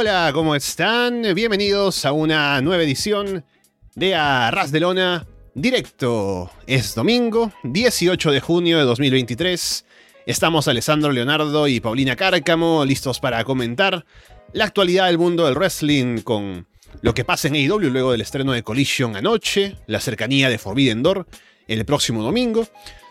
Hola, ¿cómo están? Bienvenidos a una nueva edición de Arras de Lona directo. Es domingo, 18 de junio de 2023. Estamos Alessandro Leonardo y Paulina Cárcamo listos para comentar la actualidad del mundo del wrestling con lo que pasa en AEW luego del estreno de Collision anoche, la cercanía de Forbidden Door el próximo domingo.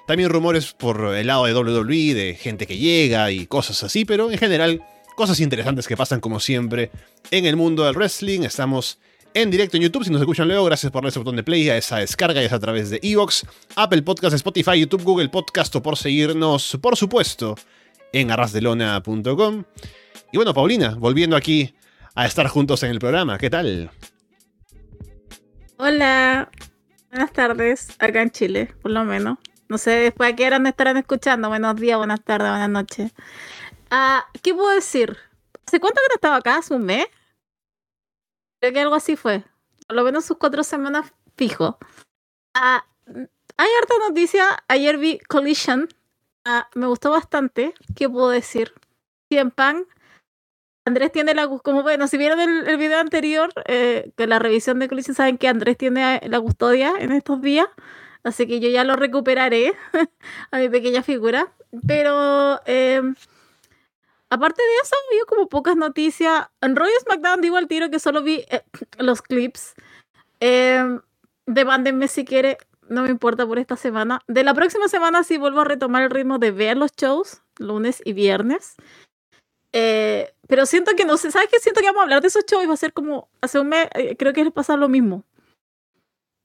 También rumores por el lado de WWE de gente que llega y cosas así, pero en general cosas interesantes que pasan como siempre en el mundo del wrestling. Estamos en directo en YouTube. Si nos escuchan luego, gracias por darle ese botón de play a esa descarga. es a través de Evox, Apple Podcast, Spotify, YouTube, Google Podcast o por seguirnos, por supuesto, en arrasdelona.com. Y bueno, Paulina, volviendo aquí a estar juntos en el programa. ¿Qué tal? Hola. Buenas tardes, acá en Chile, por lo menos. No sé después a qué hora estarán escuchando. Buenos días, buenas tardes, buenas noches. Ah, ¿Qué puedo decir? ¿Hace cuánto que no estaba acá? ¿Hace un mes? Creo que algo así fue. Por lo menos sus cuatro semanas fijo. Ah, hay harta noticia. Ayer vi Collision. Ah, me gustó bastante. ¿Qué puedo decir? Cien Pan. Andrés tiene la como bueno, si vieron el, video anterior, eh, que la revisión de Collision saben que Andrés tiene la custodia en estos días, así que yo ya lo recuperaré a mi pequeña figura. Pero eh, Aparte de eso, vi como pocas noticias. En Royal SmackDown digo al tiro que solo vi eh, los clips. Eh, demándenme si quiere, no me importa por esta semana. De la próxima semana sí vuelvo a retomar el ritmo de ver los shows, lunes y viernes. Eh, pero siento que no sé, ¿sabes qué? Siento que vamos a hablar de esos shows y va a ser como, hace un mes, eh, creo que les pasa lo mismo.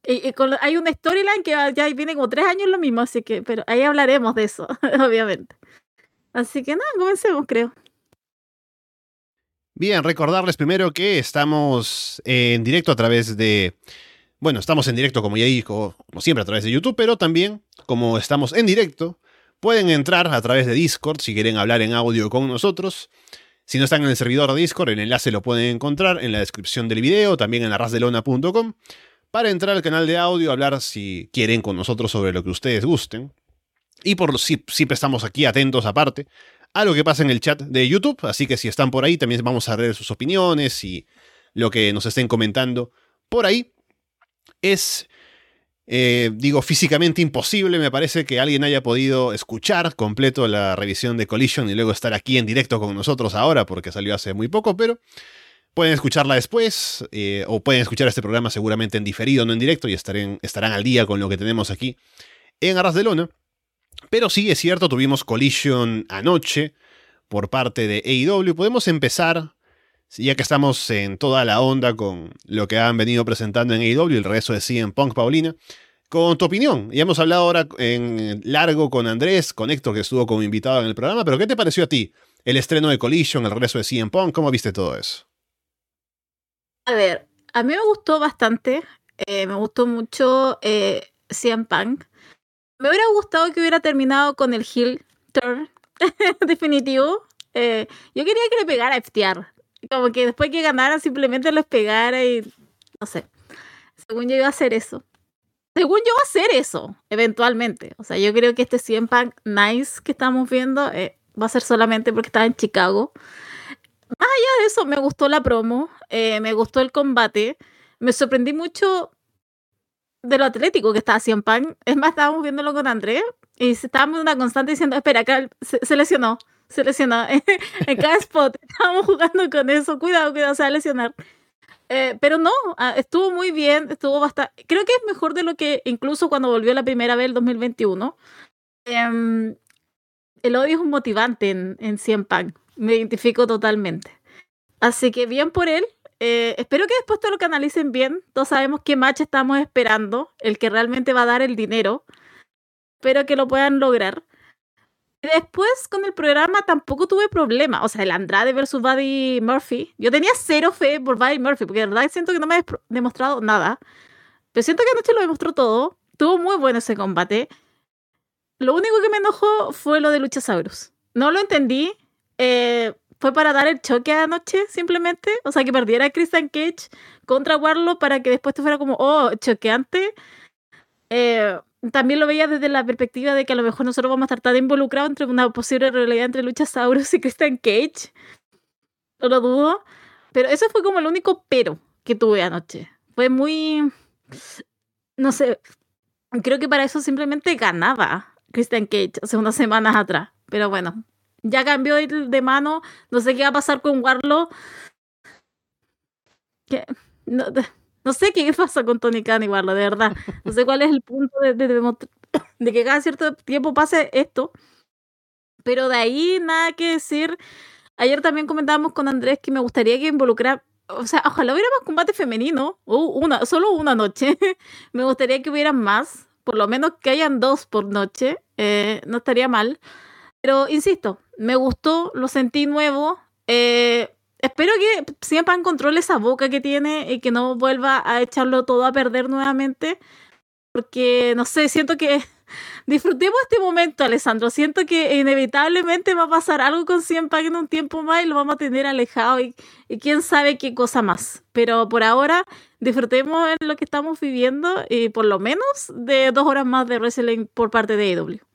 Y, hay una storyline que ya viene como tres años lo mismo, así que, pero ahí hablaremos de eso, obviamente. Así que nada, comencemos, creo. Bien, recordarles primero que estamos en directo a través de. Bueno, estamos en directo como ya dijo, como siempre a través de YouTube, pero también, como estamos en directo, pueden entrar a través de Discord si quieren hablar en audio con nosotros. Si no están en el servidor de Discord, el enlace lo pueden encontrar en la descripción del video, también en arrasdelona.com, para entrar al canal de audio, hablar si quieren con nosotros sobre lo que ustedes gusten. Y por sí, siempre estamos aquí atentos aparte a lo que pasa en el chat de YouTube, así que si están por ahí también vamos a leer sus opiniones y lo que nos estén comentando por ahí. Es, eh, digo, físicamente imposible, me parece que alguien haya podido escuchar completo la revisión de Collision y luego estar aquí en directo con nosotros ahora, porque salió hace muy poco, pero pueden escucharla después, eh, o pueden escuchar este programa seguramente en diferido, no en directo, y estarán, estarán al día con lo que tenemos aquí en Arras de Lona. Pero sí, es cierto, tuvimos Collision anoche por parte de AEW. Podemos empezar, ya que estamos en toda la onda con lo que han venido presentando en AEW, el regreso de CM Punk, Paulina, con tu opinión. Ya hemos hablado ahora en largo con Andrés, con Héctor, que estuvo como invitado en el programa, pero ¿qué te pareció a ti el estreno de Collision, el regreso de CM Punk? ¿Cómo viste todo eso? A ver, a mí me gustó bastante. Eh, me gustó mucho eh, CM Punk. Me hubiera gustado que hubiera terminado con el heel turn definitivo. Eh, yo quería que le pegara a FTR. Como que después que ganara simplemente les pegara y no sé. Según yo iba a hacer eso. Según yo va a hacer eso, eventualmente. O sea, yo creo que este 100 Punk Nice que estamos viendo eh, va a ser solamente porque estaba en Chicago. Más allá de eso, me gustó la promo, eh, me gustó el combate. Me sorprendí mucho de lo atlético que estaba en Pan. Es más, estábamos viéndolo con Andrés y estábamos una constante diciendo, espera, acá se, lesionó, se lesionó. en cada spot estábamos jugando con eso, cuidado, cuidado, se va a lesionar. Eh, pero no, ah, estuvo muy bien, estuvo bastante... Creo que es mejor de lo que incluso cuando volvió la primera vez el 2021. Em, el odio es un motivante en, en Cien Pan. Me identifico totalmente. Así que bien por él. Eh, espero que después te lo canalicen bien. Todos sabemos qué match estamos esperando, el que realmente va a dar el dinero. Espero que lo puedan lograr. Después con el programa tampoco tuve problema. O sea, el Andrade versus Buddy Murphy. Yo tenía cero fe por Buddy Murphy, porque de verdad siento que no me ha demostrado nada. Pero siento que anoche lo demostró todo. Tuvo muy bueno ese combate. Lo único que me enojó fue lo de Luchasaurus. No lo entendí. Eh, fue para dar el choque anoche, simplemente. O sea, que perdiera Christian Cage contra Warlock para que después te fuera como, oh, choqueante. Eh, también lo veía desde la perspectiva de que a lo mejor nosotros vamos a estar tan involucrados entre una posible realidad entre Luchasaurus y Christian Cage. No lo dudo. Pero eso fue como el único pero que tuve anoche. Fue muy. No sé. Creo que para eso simplemente ganaba Christian Cage hace unas semanas atrás. Pero bueno, ya cambió de mano. No sé qué va a pasar con Warlock. No, no sé qué pasa con Tony Khan igual, de verdad. No sé cuál es el punto de, que cada cierto tiempo pase esto. Pero de ahí nada que decir. Ayer también comentábamos con Andrés que me gustaría que involucrara, o sea, ojalá hubiera más combate femenino, una, solo una noche. me gustaría que hubiera más, por lo menos que hayan dos por noche, eh, no estaría mal. Pero insisto, me gustó, lo sentí nuevo. Eh, espero que siempre controle esa boca que tiene y que no vuelva a echarlo todo a perder nuevamente. Porque, no sé, siento que disfrutemos este momento, Alessandro. Siento que inevitablemente va a pasar algo con CM en un tiempo más y lo vamos a tener alejado y, quién sabe qué cosa más. Pero por ahora, disfrutemos en lo que estamos viviendo y por lo menos de dos horas más de wrestling por parte de AEW.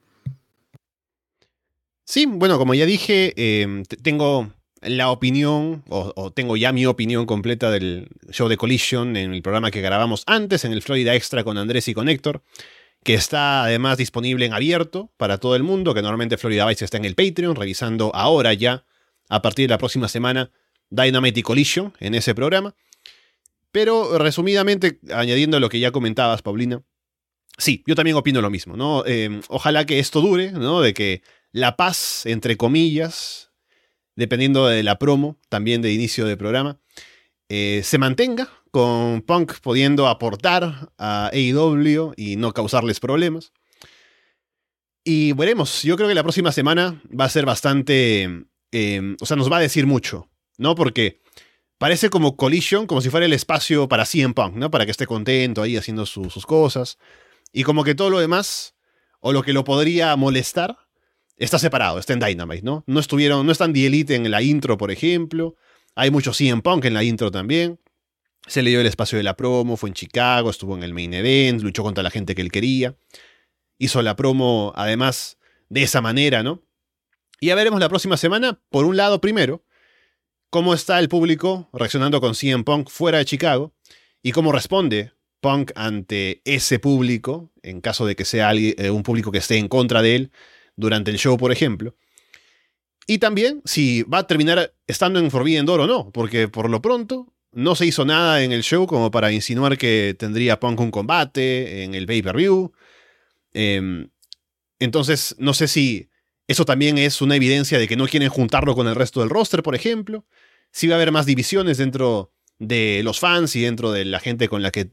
Sí, bueno, como ya dije, eh, tengo la opinión, o, tengo ya mi opinión completa del show de Collision en el programa que grabamos antes, en el Florida Extra con Andrés y con Héctor, que está además disponible en abierto para todo el mundo, que normalmente Florida Vice está en el Patreon, revisando ahora ya, a partir de la próxima semana, Dynamite y Collision en ese programa. Pero resumidamente, añadiendo lo que ya comentabas, Paulina, sí, yo también opino lo mismo, ¿no? Eh, ojalá que esto dure, ¿no? De que la paz, entre comillas, dependiendo de la promo, también de inicio de programa, eh, se mantenga, con Punk pudiendo aportar a AEW y no causarles problemas. Y veremos, yo creo que la próxima semana va a ser bastante, em, o sea, nos va a decir mucho, ¿no? Porque parece como Collision, como si fuera el espacio para CM Punk, ¿no? Para que esté contento ahí haciendo sus cosas. Y como que todo lo demás, o lo que lo podría molestar, está separado, está en Dynamite, ¿no? No estuvieron, no están The Elite en la intro, por ejemplo. Hay mucho CM Punk en la intro también. Se le dio el espacio de la promo, fue en Chicago, estuvo en el main event, luchó contra la gente que él quería. Hizo la promo, además, de esa manera, ¿no? Y ya veremos la próxima semana, por un lado, primero, cómo está el público reaccionando con CM Punk fuera de Chicago y cómo responde Punk ante ese público, en caso de que sea eh, un público que esté en contra de él durante el show, por ejemplo. Y también si va a terminar estando en Forbidden Door o no, porque por lo pronto no se hizo nada en el show como para insinuar que tendría Punk un combate en el pay-per-view. Em, entonces, no sé si eso también es una evidencia de que no quieren juntarlo con el resto del roster, por ejemplo. Si va a haber más divisiones dentro de los fans y dentro de la gente con la que,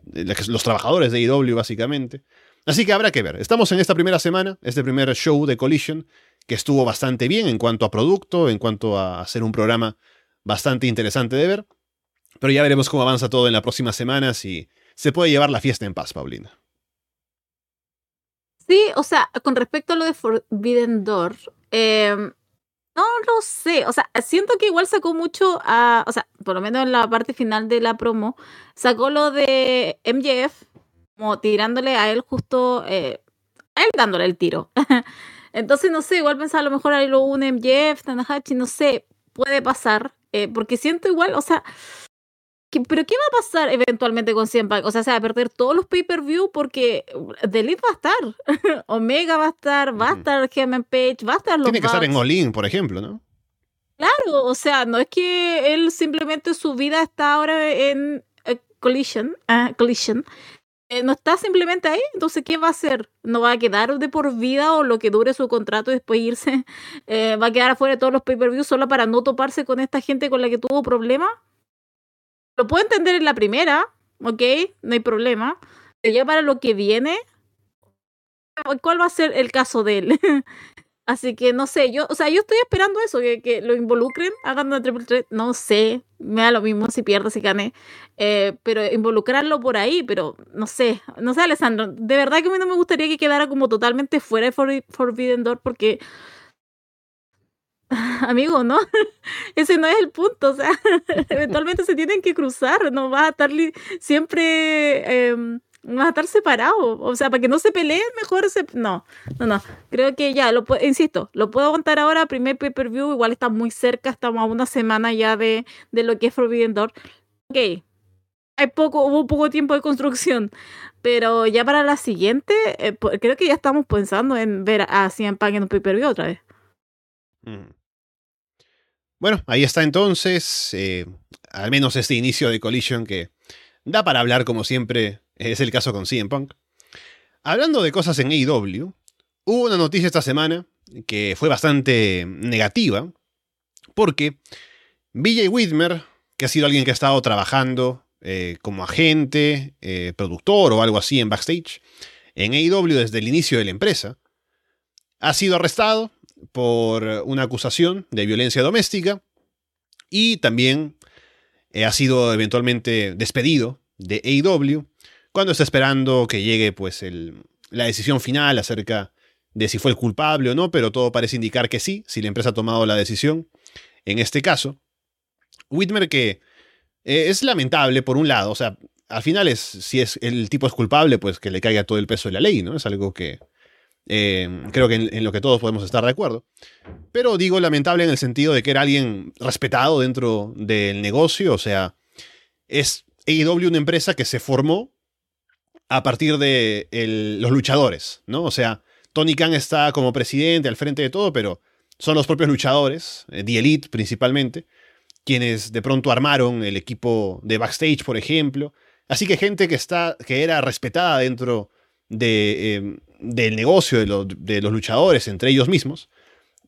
los trabajadores de IW, básicamente. Así que habrá que ver. Estamos en esta primera semana, este primer show de Collision, que estuvo bastante bien en cuanto a producto, en cuanto a hacer un programa bastante interesante de ver. Pero ya veremos cómo avanza todo en la próxima semana, si se puede llevar la fiesta en paz, Paulina. Sí, o sea, con respecto a lo de Forbidden Door, em, no lo sé, o sea, siento que igual sacó mucho a, o sea, por lo menos en la parte final de la promo, sacó lo de MJF, como tirándole a él justo, eh, a él dándole el tiro. Entonces, no sé, igual pensaba a lo mejor ahí lo une MJF, Tanahashi, no sé, puede pasar, eh, porque siento igual, o sea, pero ¿qué va a pasar eventualmente con CM O sea, se va a perder todos los pay-per-view porque The Elite va a estar, Omega va a estar, va a estar Gemen Page, va a estar los Tiene que estar en All por ejemplo, ¿no? Claro, o sea, no es que él simplemente su vida está ahora en eh, Collision, uh, Collision eh, no está simplemente ahí, entonces ¿qué va a hacer? ¿No va a quedar de por vida o lo que dure su contrato y después irse? Eh, ¿Va a quedar afuera de todos los pay-per-views solo para no toparse con esta gente con la que tuvo problemas? Lo puedo entender en la primera, ¿ok? No hay problema. Pero ya para lo que viene, ¿cuál va a ser el caso de él? Así que no sé, yo, o sea, yo estoy esperando eso, que, lo involucren, hagan una triple threat, no sé, me da lo mismo si pierde, si gane, eh, pero involucrarlo por ahí, pero no sé, no sé, Alessandro, de verdad que a mí no me gustaría que quedara como totalmente fuera de Forbidden Door porque, amigo, ¿no? Ese no es el punto, o sea, eventualmente se tienen que cruzar, no va a estar siempre... Em, Va a estar separado. O sea, para que no se peleen, mejor se. No, no, no. Creo que ya, lo insisto, lo puedo contar ahora. Primer pay-per-view, igual está muy cerca, estamos a una semana ya de, de lo que es Forbidden Door. Ok. Hay poco, hubo poco tiempo de construcción. Pero ya para la siguiente, eh, creo que ya estamos pensando en ver a CM Punk en un pay-per-view otra vez. Mm. Bueno, ahí está entonces. Eh, al menos este inicio de Collision que da para hablar como siempre es el caso con CM Punk. Hablando de cosas en AEW, hubo una noticia esta semana que fue bastante negativa, porque BJ Whitmer, que ha sido alguien que ha estado trabajando eh, como agente, eh, productor o algo así en backstage, en AEW desde el inicio de la empresa, ha sido arrestado por una acusación de violencia doméstica y también eh, ha sido eventualmente despedido de AEW cuando está esperando que llegue pues la decisión final acerca de si fue el culpable o no, pero todo parece indicar que sí, si la empresa ha tomado la decisión. En este caso, Whitmer que eh, es lamentable por un lado, o sea, al final es, si es el tipo es culpable, pues que le caiga todo el peso de la ley, ¿no? Es algo que eh, creo que en, lo que todos podemos estar de acuerdo. Pero digo lamentable en el sentido de que era alguien respetado dentro del negocio, o sea, es AEW una empresa que se formó a partir de los luchadores, ¿no? O sea, Tony Khan está como presidente al frente de todo, pero son los propios luchadores, eh, The Elite principalmente, quienes de pronto armaron el equipo de backstage, por ejemplo. Así que gente que, está, que era respetada dentro de, em, del negocio de, de, los luchadores, entre ellos mismos,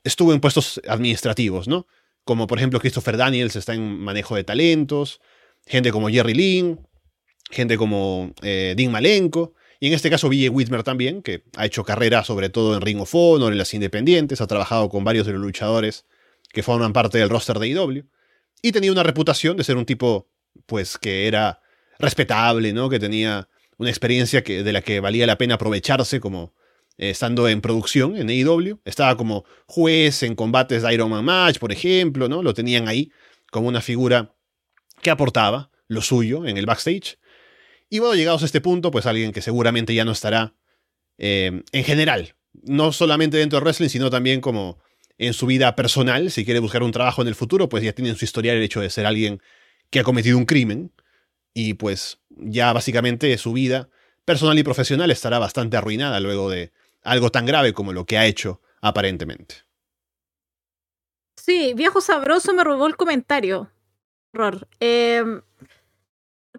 estuvo en puestos administrativos, ¿no? Como por ejemplo Christopher Daniels está en manejo de talentos, gente como Jerry Lynn, gente como eh, Dean Malenko, y en este caso BJ Whitmer también, que ha hecho carrera sobre todo en Ring of Honor, en las independientes, ha trabajado con varios de los luchadores que forman parte del roster de IW, y tenía una reputación de ser un tipo, pues, que era respetable, ¿no? Que tenía una experiencia que, de la que valía la pena aprovecharse como eh, estando en producción en AEW. Estaba como juez en combates de Iron Man Match, por ejemplo, ¿no? Lo tenían ahí como una figura que aportaba lo suyo en el backstage. Y bueno, llegados a este punto, pues alguien que seguramente ya no estará eh, en general, no solamente dentro de wrestling, sino también como en su vida personal, si quiere buscar un trabajo en el futuro, pues ya tiene en su historial el hecho de ser alguien que ha cometido un crimen y pues ya básicamente su vida personal y profesional estará bastante arruinada luego de algo tan grave como lo que ha hecho aparentemente. Sí, viejo sabroso me robó el comentario. Horror. Eh,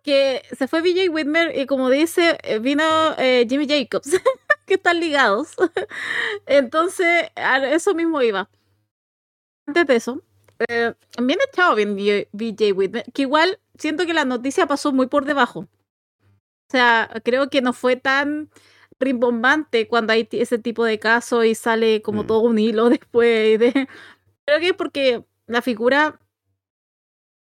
que se fue BJ Whitmer y como dice, eh, vino eh, Jimmy Jacobs, que están ligados. Entonces, a eso mismo iba. Antes de eso, eh, bien echado bien BJ Whitmer, que igual siento que la noticia pasó muy por debajo. O sea, creo que no fue tan rimbombante cuando hay ese tipo de casos y sale como mm. todo un hilo después de... Creo que es porque la figura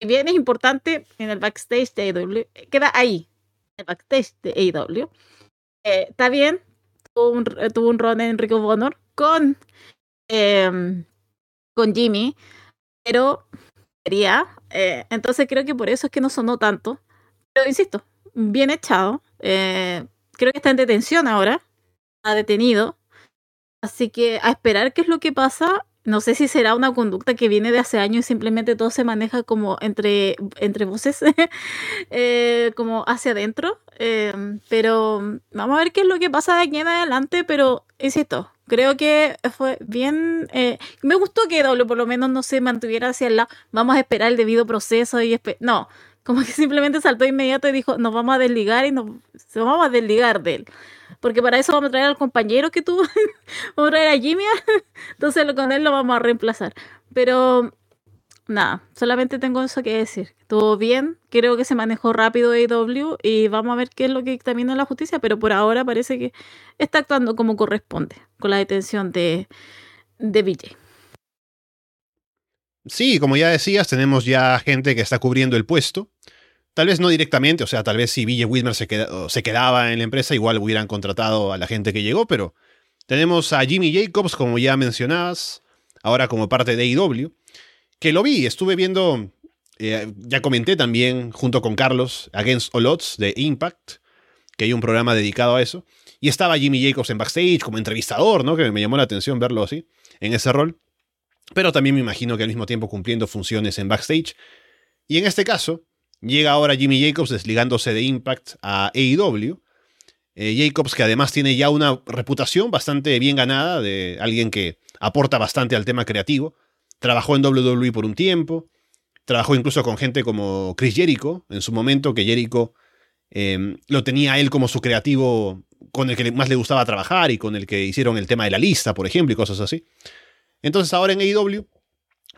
bien es importante en el backstage de AEW, queda ahí, en el backstage de AEW. Eh, está bien, tuvo un, tuvo un run en Rico Bonor con, em, con Jimmy, pero quería, eh, entonces creo que por eso es que no sonó tanto. Pero insisto, bien echado. Eh, creo que está en detención ahora, ha detenido. Así que a esperar qué es lo que pasa no sé si será una conducta que viene de hace años y simplemente todo se maneja como entre, entre voces, eh, como hacia adentro. Em, pero vamos a ver qué es lo que pasa de aquí en adelante, pero insisto, creo que fue bien... Eh, me gustó que W por lo menos no se mantuviera hacia el lado, vamos a esperar el debido proceso y... No, como que simplemente saltó inmediato y dijo, nos vamos a desligar y nos vamos a desligar de él porque para eso vamos a traer al compañero que tuvo, vamos a traer a Jimmy, entonces con él lo vamos a reemplazar. Pero nada, solamente tengo eso que decir. Todo bien, creo que se manejó rápido AEW y vamos a ver qué es lo que dictamina la justicia, pero por ahora parece que está actuando como corresponde con la detención de, de VJ. Sí, como ya decías, tenemos ya gente que está cubriendo el puesto. Tal vez no directamente, o sea, tal vez si Ville Whitmer se, se quedaba en la empresa, igual hubieran contratado a la gente que llegó, pero tenemos a Jimmy Jacobs, como ya mencionabas, ahora como parte de AEW, que lo vi, estuve viendo, eh, ya comenté también junto con Carlos, Against All Odds de Impact, que hay un programa dedicado a eso. Y estaba Jimmy Jacobs en backstage como entrevistador, ¿no? Que me llamó la atención verlo así, en ese rol. Pero también me imagino que al mismo tiempo cumpliendo funciones en backstage. Y en este caso, llega ahora Jimmy Jacobs desligándose de Impact a AEW. Eh, Jacobs, que además tiene ya una reputación bastante bien ganada de alguien que aporta bastante al tema creativo. Trabajó en WWE por un tiempo. Trabajó incluso con gente como Chris Jericho en su momento, que Jericho eh, lo tenía él como su creativo con el que más le gustaba trabajar y con el que hicieron el tema de la lista, por ejemplo, y cosas así. Entonces ahora en AEW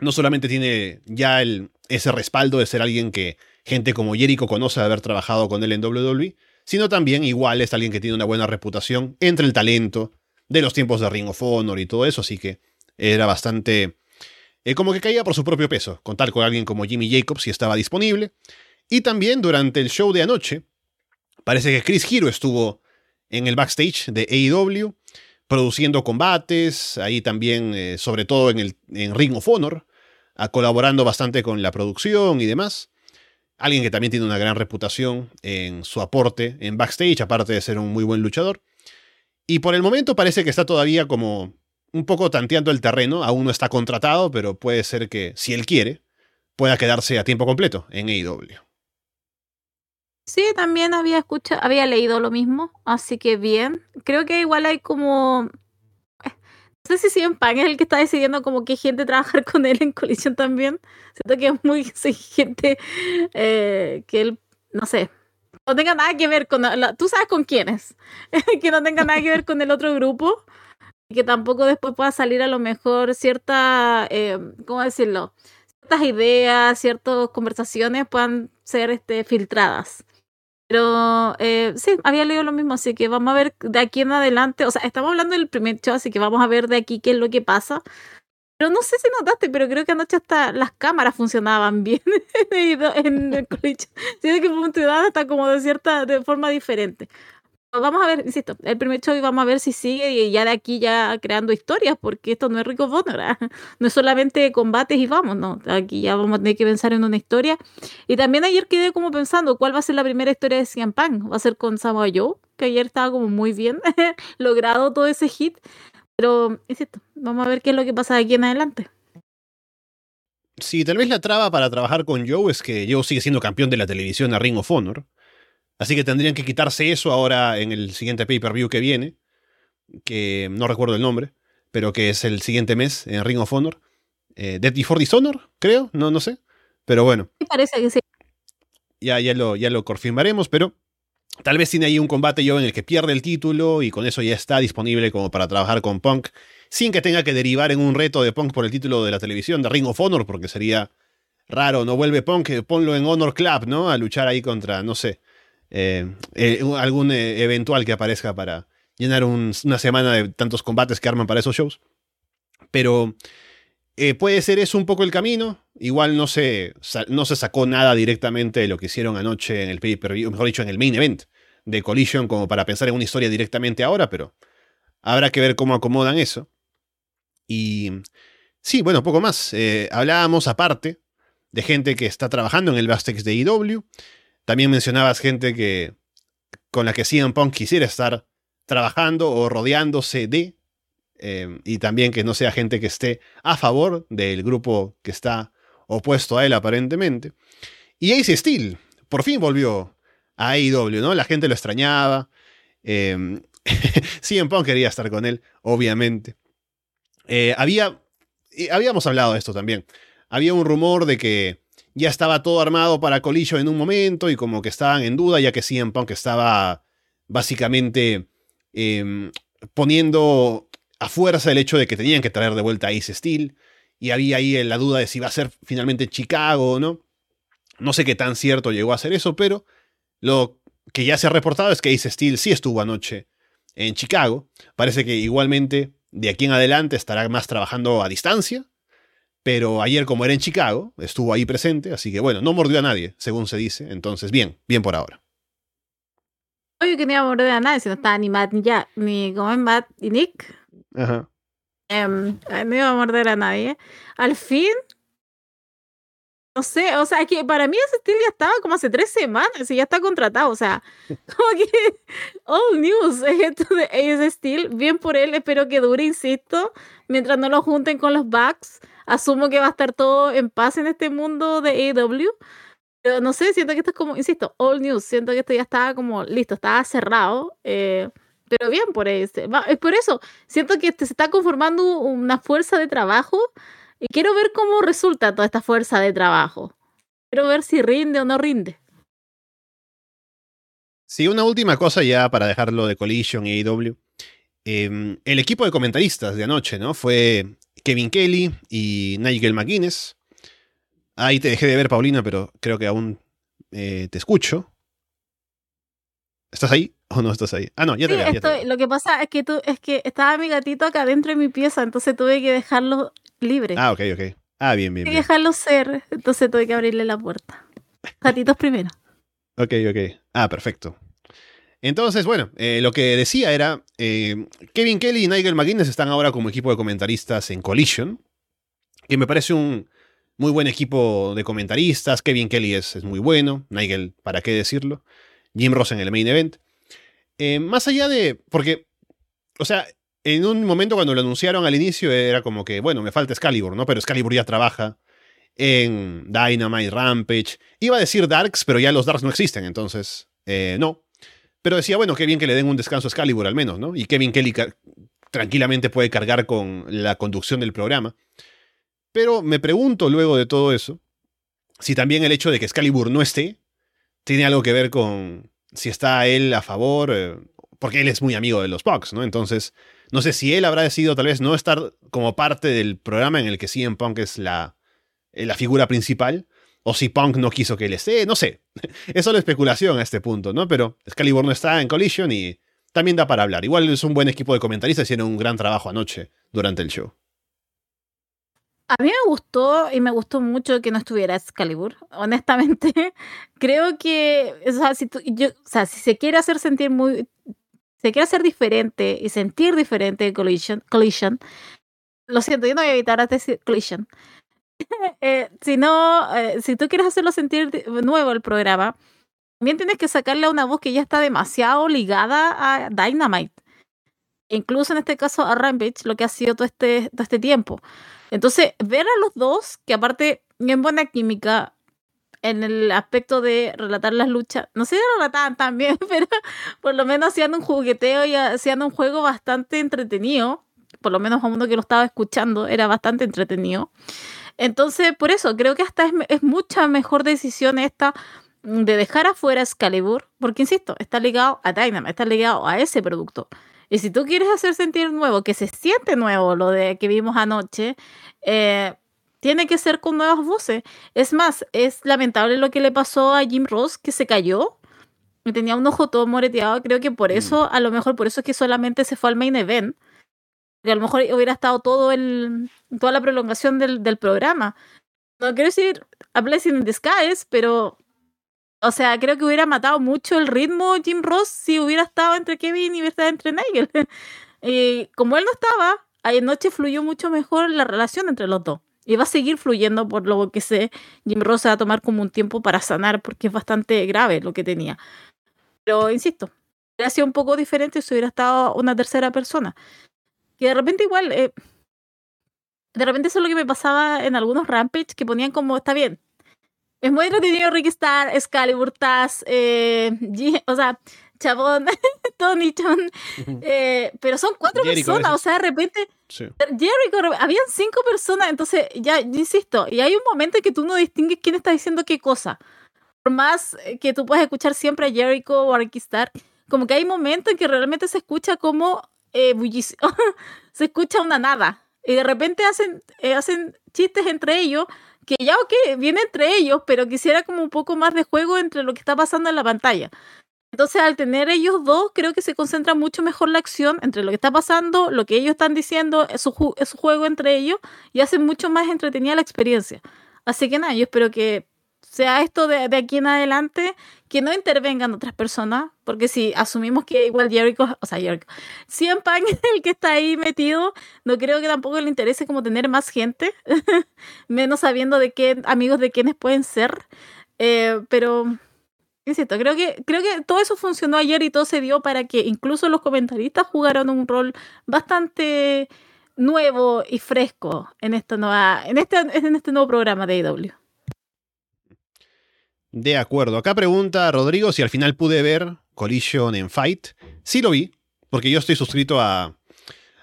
no solamente tiene ya el, ese respaldo de ser alguien que gente como Jericho conoce de haber trabajado con él en WWE, sino también igual es alguien que tiene una buena reputación entre el talento de los tiempos de Ring of Honor y todo eso, así que era bastante... Eh, como que caía por su propio peso, contar con alguien como Jimmy Jacobs si estaba disponible. Y también durante el show de anoche, parece que Chris Hero estuvo en el backstage de AEW, produciendo combates, ahí también, eh, sobre todo en, el, en Ring of Honor, colaborando bastante con la producción y demás. Alguien que también tiene una gran reputación en su aporte en backstage, aparte de ser un muy buen luchador. Y por el momento parece que está todavía como un poco tanteando el terreno, aún no está contratado, pero puede ser que, si él quiere, pueda quedarse a tiempo completo en AEW. Sí, también había escuchado, había leído lo mismo, así que bien. Creo que igual hay como eh, no sé si CM Punk es el que está decidiendo como qué gente trabajar con él en colisión también. Siento que es muy gente eh, que él, no sé, no tenga nada que ver con, la, tú sabes con quiénes, que no tenga nada que ver con el otro grupo y que tampoco después pueda salir a lo mejor cierta, eh, ¿cómo decirlo? Ciertas ideas, ciertas conversaciones puedan ser este, filtradas. Pero eh, sí, había leído lo mismo, así que vamos a ver de aquí en adelante. O sea, estamos hablando del primer show, así que vamos a ver de aquí qué es lo que pasa. Pero no sé si notaste, pero creo que anoche hasta las cámaras funcionaban bien en el colegio. Siento que funcionaban hasta como de cierta de forma diferente vamos a ver, insisto, el primer show y vamos a ver si sigue y ya de aquí ya creando historias, porque esto no es Rico Bonner, ¿ah? no es solamente combates y vamos, no, aquí ya vamos a tener que pensar en una historia. Y también ayer quedé como pensando, ¿cuál va a ser la primera historia de Cian Pan? ¿Va a ser con Samoa Joe? Que ayer estaba como muy bien logrado todo ese hit, pero insisto, vamos a ver qué es lo que pasa de aquí en adelante. Sí, tal vez la traba para trabajar con Joe es que Joe sigue siendo campeón de la televisión a Ring of Honor. Así que tendrían que quitarse eso ahora en el siguiente pay-per-view que viene, que no recuerdo el nombre, pero que es el siguiente mes en Ring of Honor. Eh, Dead Before Dishonor, creo, no, no sé. Pero bueno. Me parece que sí. Ya, ya, lo, ya lo confirmaremos, pero tal vez tiene ahí un combate yo en el que pierde el título y con eso ya está disponible como para trabajar con Punk, sin que tenga que derivar en un reto de Punk por el título de la televisión de Ring of Honor, porque sería raro, no vuelve Punk, ponlo en Honor Club, ¿no? A luchar ahí contra, no sé, eh, eh, algún eh, eventual que aparezca para llenar una semana de tantos combates que arman para esos shows. Pero puede ser eso un poco el camino. Igual no se, no se sacó nada directamente de lo que hicieron anoche en el pay-per-view, mejor dicho, en el main event de Collision, como para pensar en una historia directamente ahora, pero habrá que ver cómo acomodan eso. Y sí, bueno, poco más. hablábamos aparte de gente que está trabajando en el Bastex de IW. También mencionabas gente que con la que CM Punk quisiera estar trabajando o rodeándose de, em, y también que no sea gente que esté a favor del grupo que está opuesto a él aparentemente. Y Ace Steel, por fin volvió a AEW, ¿no? La gente lo extrañaba. Eh, CM Punk quería estar con él, obviamente. Eh, había, habíamos hablado de esto también. Había un rumor de que ya estaba todo armado para Collision en un momento y como que estaban en duda, ya que CM Punk estaba básicamente em, poniendo a fuerza el hecho de que tenían que traer de vuelta a Ace Steel. Y había ahí la duda de si iba a ser finalmente Chicago o no. No sé qué tan cierto llegó a ser eso, pero lo que ya se ha reportado es que Ace Steel sí estuvo anoche en Chicago. Parece que igualmente de aquí en adelante estará más trabajando a distancia pero ayer, como era en Chicago, estuvo ahí presente, así que bueno, no mordió a nadie, según se dice. Entonces, bien, bien por ahora. Oye, que no iba a morder a nadie, si no estaba ni Matt ni ya, ni como es Matt y Nick. Ajá. Em, no iba a morder a nadie. Al fin, no sé, o sea, que para mí ese Steel ya estaba como hace tres semanas y ya está contratado, o sea, como que all news esto de Ace Steel, bien por él, espero que dure, insisto, mientras no lo junten con los Bucks, asumo que va a estar todo en paz en este mundo de AEW, pero no sé, siento que esto es como, insisto, all news, siento que esto ya estaba como listo, estaba cerrado, eh, pero bien por ese, es por eso, siento que se está conformando una fuerza de trabajo y quiero ver cómo resulta toda esta fuerza de trabajo. Quiero ver si rinde o no rinde. Sí, una última cosa ya para dejarlo de Collision y AEW. Em, el equipo de comentaristas de anoche, ¿no? Fue Kevin Kelly y Nigel McGuinness. Ahí te dejé de ver, Paulina, pero creo que aún eh, te escucho. ¿Estás ahí o no estás ahí? Ah, no, ya te, veo, Lo que pasa es que tú, es que estaba mi gatito acá dentro de mi pieza, entonces tuve que dejarlo libre. Ah, ok, ok. Ah, bien, bien. Hay que dejarlo ser, entonces tuve que abrirle la puerta. Gatitos primero. ok, ok. Ah, perfecto. Entonces, bueno, eh, lo que decía era, eh, Kevin Kelly y Nigel McGuinness están ahora como equipo de comentaristas en Collision, que me parece un muy buen equipo de comentaristas. Kevin Kelly es, muy bueno, Nigel, ¿para qué decirlo? Jim Ross en el main event. Eh, más allá de, porque, o sea, en un momento cuando lo anunciaron al inicio era como que, bueno, me falta Excalibur, ¿no? Pero Excalibur ya trabaja en Dynamite, Rampage. Iba a decir Darks, pero ya los Darks no existen, entonces no. Pero decía, bueno, qué bien que le den un descanso a Excalibur al menos, ¿no? Y Kevin Kelly tranquilamente puede cargar con la conducción del programa. Pero me pregunto luego de todo eso, si también el hecho de que Excalibur no esté tiene algo que ver con si está él a favor, eh, porque él es muy amigo de los Bucks, ¿no? Entonces, no sé si él habrá decidido tal vez no estar como parte del programa en el que CM Punk es la, eh, la figura principal, o si Punk no quiso que él esté, no sé. Es solo especulación a este punto, ¿no? Pero Excalibur no está en Collision y también da para hablar. Igual es un buen equipo de comentaristas, hicieron un gran trabajo anoche durante el show. A mí me gustó y me gustó mucho que no estuviera Excalibur. Honestamente, creo que, o sea, si, yo, si se quiere hacer sentir muy se quiere hacer diferente y sentir diferente de Collision, collision lo siento, yo no voy a evitar decir Collision. eh, si no, eh, si tú quieres hacerlo sentir nuevo el programa, también tienes que sacarle una voz que ya está demasiado ligada a Dynamite. Incluso en este caso a Rampage, lo que ha sido todo este, todo este tiempo. Entonces, ver a los dos, que aparte en buena química, en el aspecto de relatar las luchas. No sé si relataban tan bien, pero por lo menos hacían un jugueteo y hacían un juego bastante entretenido. Por lo menos a uno que lo estaba escuchando era bastante entretenido. Entonces, por eso, creo que hasta es, es mucha mejor decisión esta de dejar afuera Excalibur, porque insisto, está ligado a Dynamite, está ligado a ese producto. Y si tú quieres hacer sentir nuevo, que se siente nuevo lo de que vimos anoche, eh, tiene que ser con nuevas voces. Es más, es lamentable lo que le pasó a Jim Ross, que se cayó y tenía un ojo todo moreteado. Creo que por mm. eso, a lo mejor por eso es que solamente se fue al main event. Que a lo mejor hubiera estado todo el, toda la prolongación del, del programa. No quiero decir a Blessing in Disguise, pero. O sea, creo que hubiera matado mucho el ritmo Jim Ross si hubiera estado entre Kevin y entre Nigel. y como él no estaba, anoche fluyó mucho mejor la relación entre los dos. Y va a seguir fluyendo por lo que sé. Jim Ross va a tomar como un tiempo para sanar porque es bastante grave lo que tenía. Pero insisto, hubiera sido un poco diferente si hubiera estado una tercera persona. Que de repente igual... Eh, de repente eso es lo que me pasaba en algunos Rampage que ponían como, está bien, es muy entretenido Ricky Star, Excalibur, Taz, eh, o sea, Chabón, Tony John, eh, pero son cuatro personas, o sea, de repente, Jericho, habían cinco personas, entonces, ya, insisto, y hay un momento en que tú no distingues quién está diciendo qué cosa. Por más que tú puedas escuchar siempre a Jericho o a Ricky Star, como que hay momentos en que realmente se escucha como eh, se escucha una nada. Y de repente hacen, eh, hacen chistes entre ellos, que ya ok, viene entre ellos, pero quisiera como un poco más de juego entre lo que está pasando en la pantalla. Entonces, al tener ellos dos, creo que se concentra mucho mejor la acción entre lo que está pasando, lo que ellos están diciendo, es su, juego entre ellos, y hace mucho más entretenida la experiencia. Así que nada, yo espero que sea esto de, de, aquí en adelante, que no intervengan otras personas, porque si asumimos que igual Jericho, o sea, Jericho, CM Punk es el que está ahí metido, no creo que tampoco le interese como tener más gente, menos sabiendo de qué amigos de quiénes pueden ser, eh, pero cierto, creo que, creo que todo eso funcionó ayer y todo se dio para que incluso los comentaristas jugaran un rol bastante nuevo y fresco en esta nueva, en este, en este nuevo programa de AEW. De acuerdo. Acá pregunta Rodrigo si al final pude ver Collision en Fight. Sí lo vi, porque yo estoy suscrito a,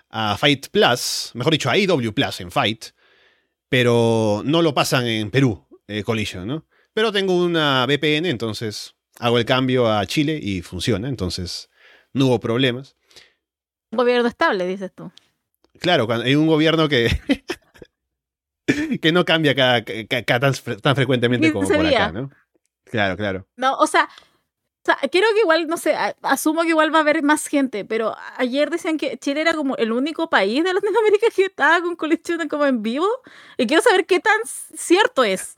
a Fight Plus, mejor dicho, a AEW Plus en Fight, pero no lo pasan en Perú, eh, Collision, ¿no? Pero tengo una VPN, entonces hago el cambio a Chile y funciona, entonces no hubo problemas. Un gobierno estable, dices tú. Claro, hay un gobierno que, que no cambia cada, tan, tan, frecuentemente como por acá, ¿no? Claro, claro. No, o sea, o sea, creo que igual, no sé, asumo que igual va a haber más gente, pero ayer decían que Chile era como el único país de Latinoamérica que estaba con colecciones como en vivo. Y quiero saber qué tan cierto es.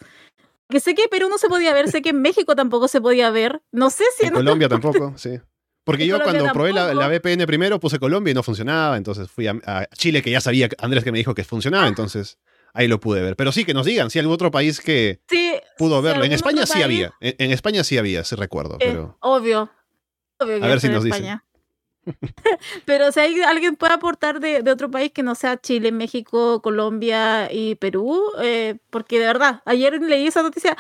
Que sé que Perú no se podía ver, sé que en México tampoco se podía ver. No sé si en, Colombia tampoco, sí. Porque yo cuando probé la, VPN primero puse Colombia y no funcionaba, entonces fui a, Chile que ya sabía, Andrés que me dijo que funcionaba, ah. entonces ahí lo pude ver. Pero sí, que nos digan si hay algún otro país que pudo verlo. en España sí había, en, España sí había, sí recuerdo. Eh, pero... Obvio. obvio a ver si nos dicen. pero si hay, alguien puede aportar de, otro país que no sea Chile, México, Colombia y Perú, eh, porque de verdad, ayer leí esa noticia,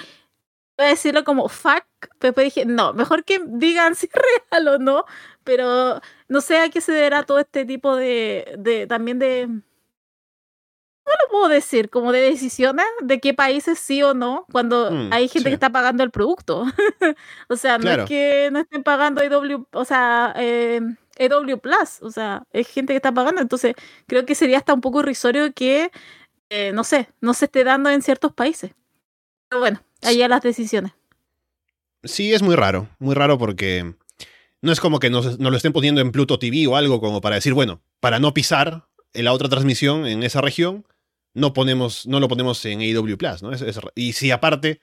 voy a decirlo como fuck, pero dije, no, mejor que digan si es real o no, pero no sé a qué se deberá todo este tipo de, de también de no lo puedo decir, como de decisiones de qué países sí o no, cuando mm, hay gente que está pagando el producto. o sea, no es que no estén pagando EW, o sea, eh, EW Plus, o sea, es gente que está pagando, entonces creo que sería hasta un poco irrisorio que, eh, no sé, no se esté dando en ciertos países. Pero bueno, ahí las decisiones. Sí, es muy raro, muy raro porque no es como que nos, nos lo estén poniendo en Pluto TV o algo como para decir, bueno, para no pisar en la otra transmisión en esa región, no, ponemos, no lo ponemos en AEW Plus, ¿no? y si aparte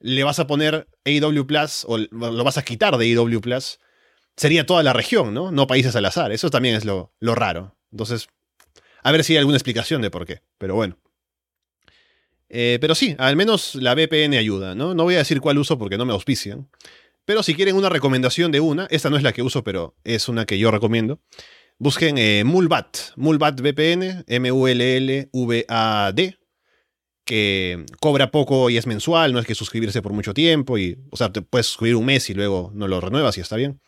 le vas a poner AEW Plus o lo vas a quitar de AEW Plus, sería toda la región, ¿no? No países al azar. Eso también es lo, lo raro. Entonces, a ver si hay alguna explicación de por qué. Pero bueno. Eh, pero sí, al menos la VPN ayuda, ¿no? No voy a decir cuál uso porque no me auspician. Pero si quieren una recomendación de una, esta no es la que uso, pero es una que yo recomiendo. Busquen eh, Mulbat, Mulbat VPN, M-U-L-L-V-A-D, que cobra poco y es mensual, no es que suscribirse por mucho tiempo, y, o sea, te puedes suscribir un mes y luego no lo renuevas y está bien.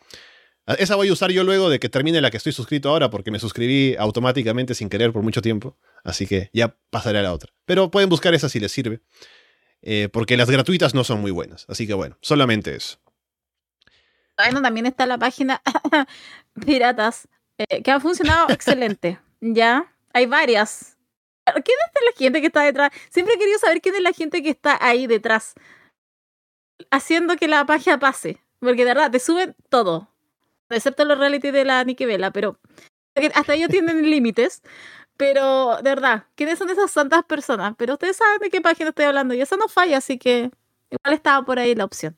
Esa voy a usar yo luego de que termine la que estoy suscrito ahora, porque me suscribí automáticamente sin querer por mucho tiempo, así que ya pasaré a la otra. Pero pueden buscar esa si les sirve, eh, porque las gratuitas no son muy buenas, así que bueno, solamente eso. Bueno, también está la página Piratas eh, que ha funcionado excelente. ¿Ya? Hay varias. ¿Quién es la gente que está detrás? Siempre he querido saber quién es la gente que está ahí detrás. Haciendo que la página pase. Porque de verdad, te suben todo. Excepto los reality de la Nikki Vela, pero hasta ellos tienen límites. Pero, de verdad, ¿quiénes son esas santas personas? Pero ustedes saben de qué página estoy hablando y eso no falla, así que igual estaba por ahí la opción.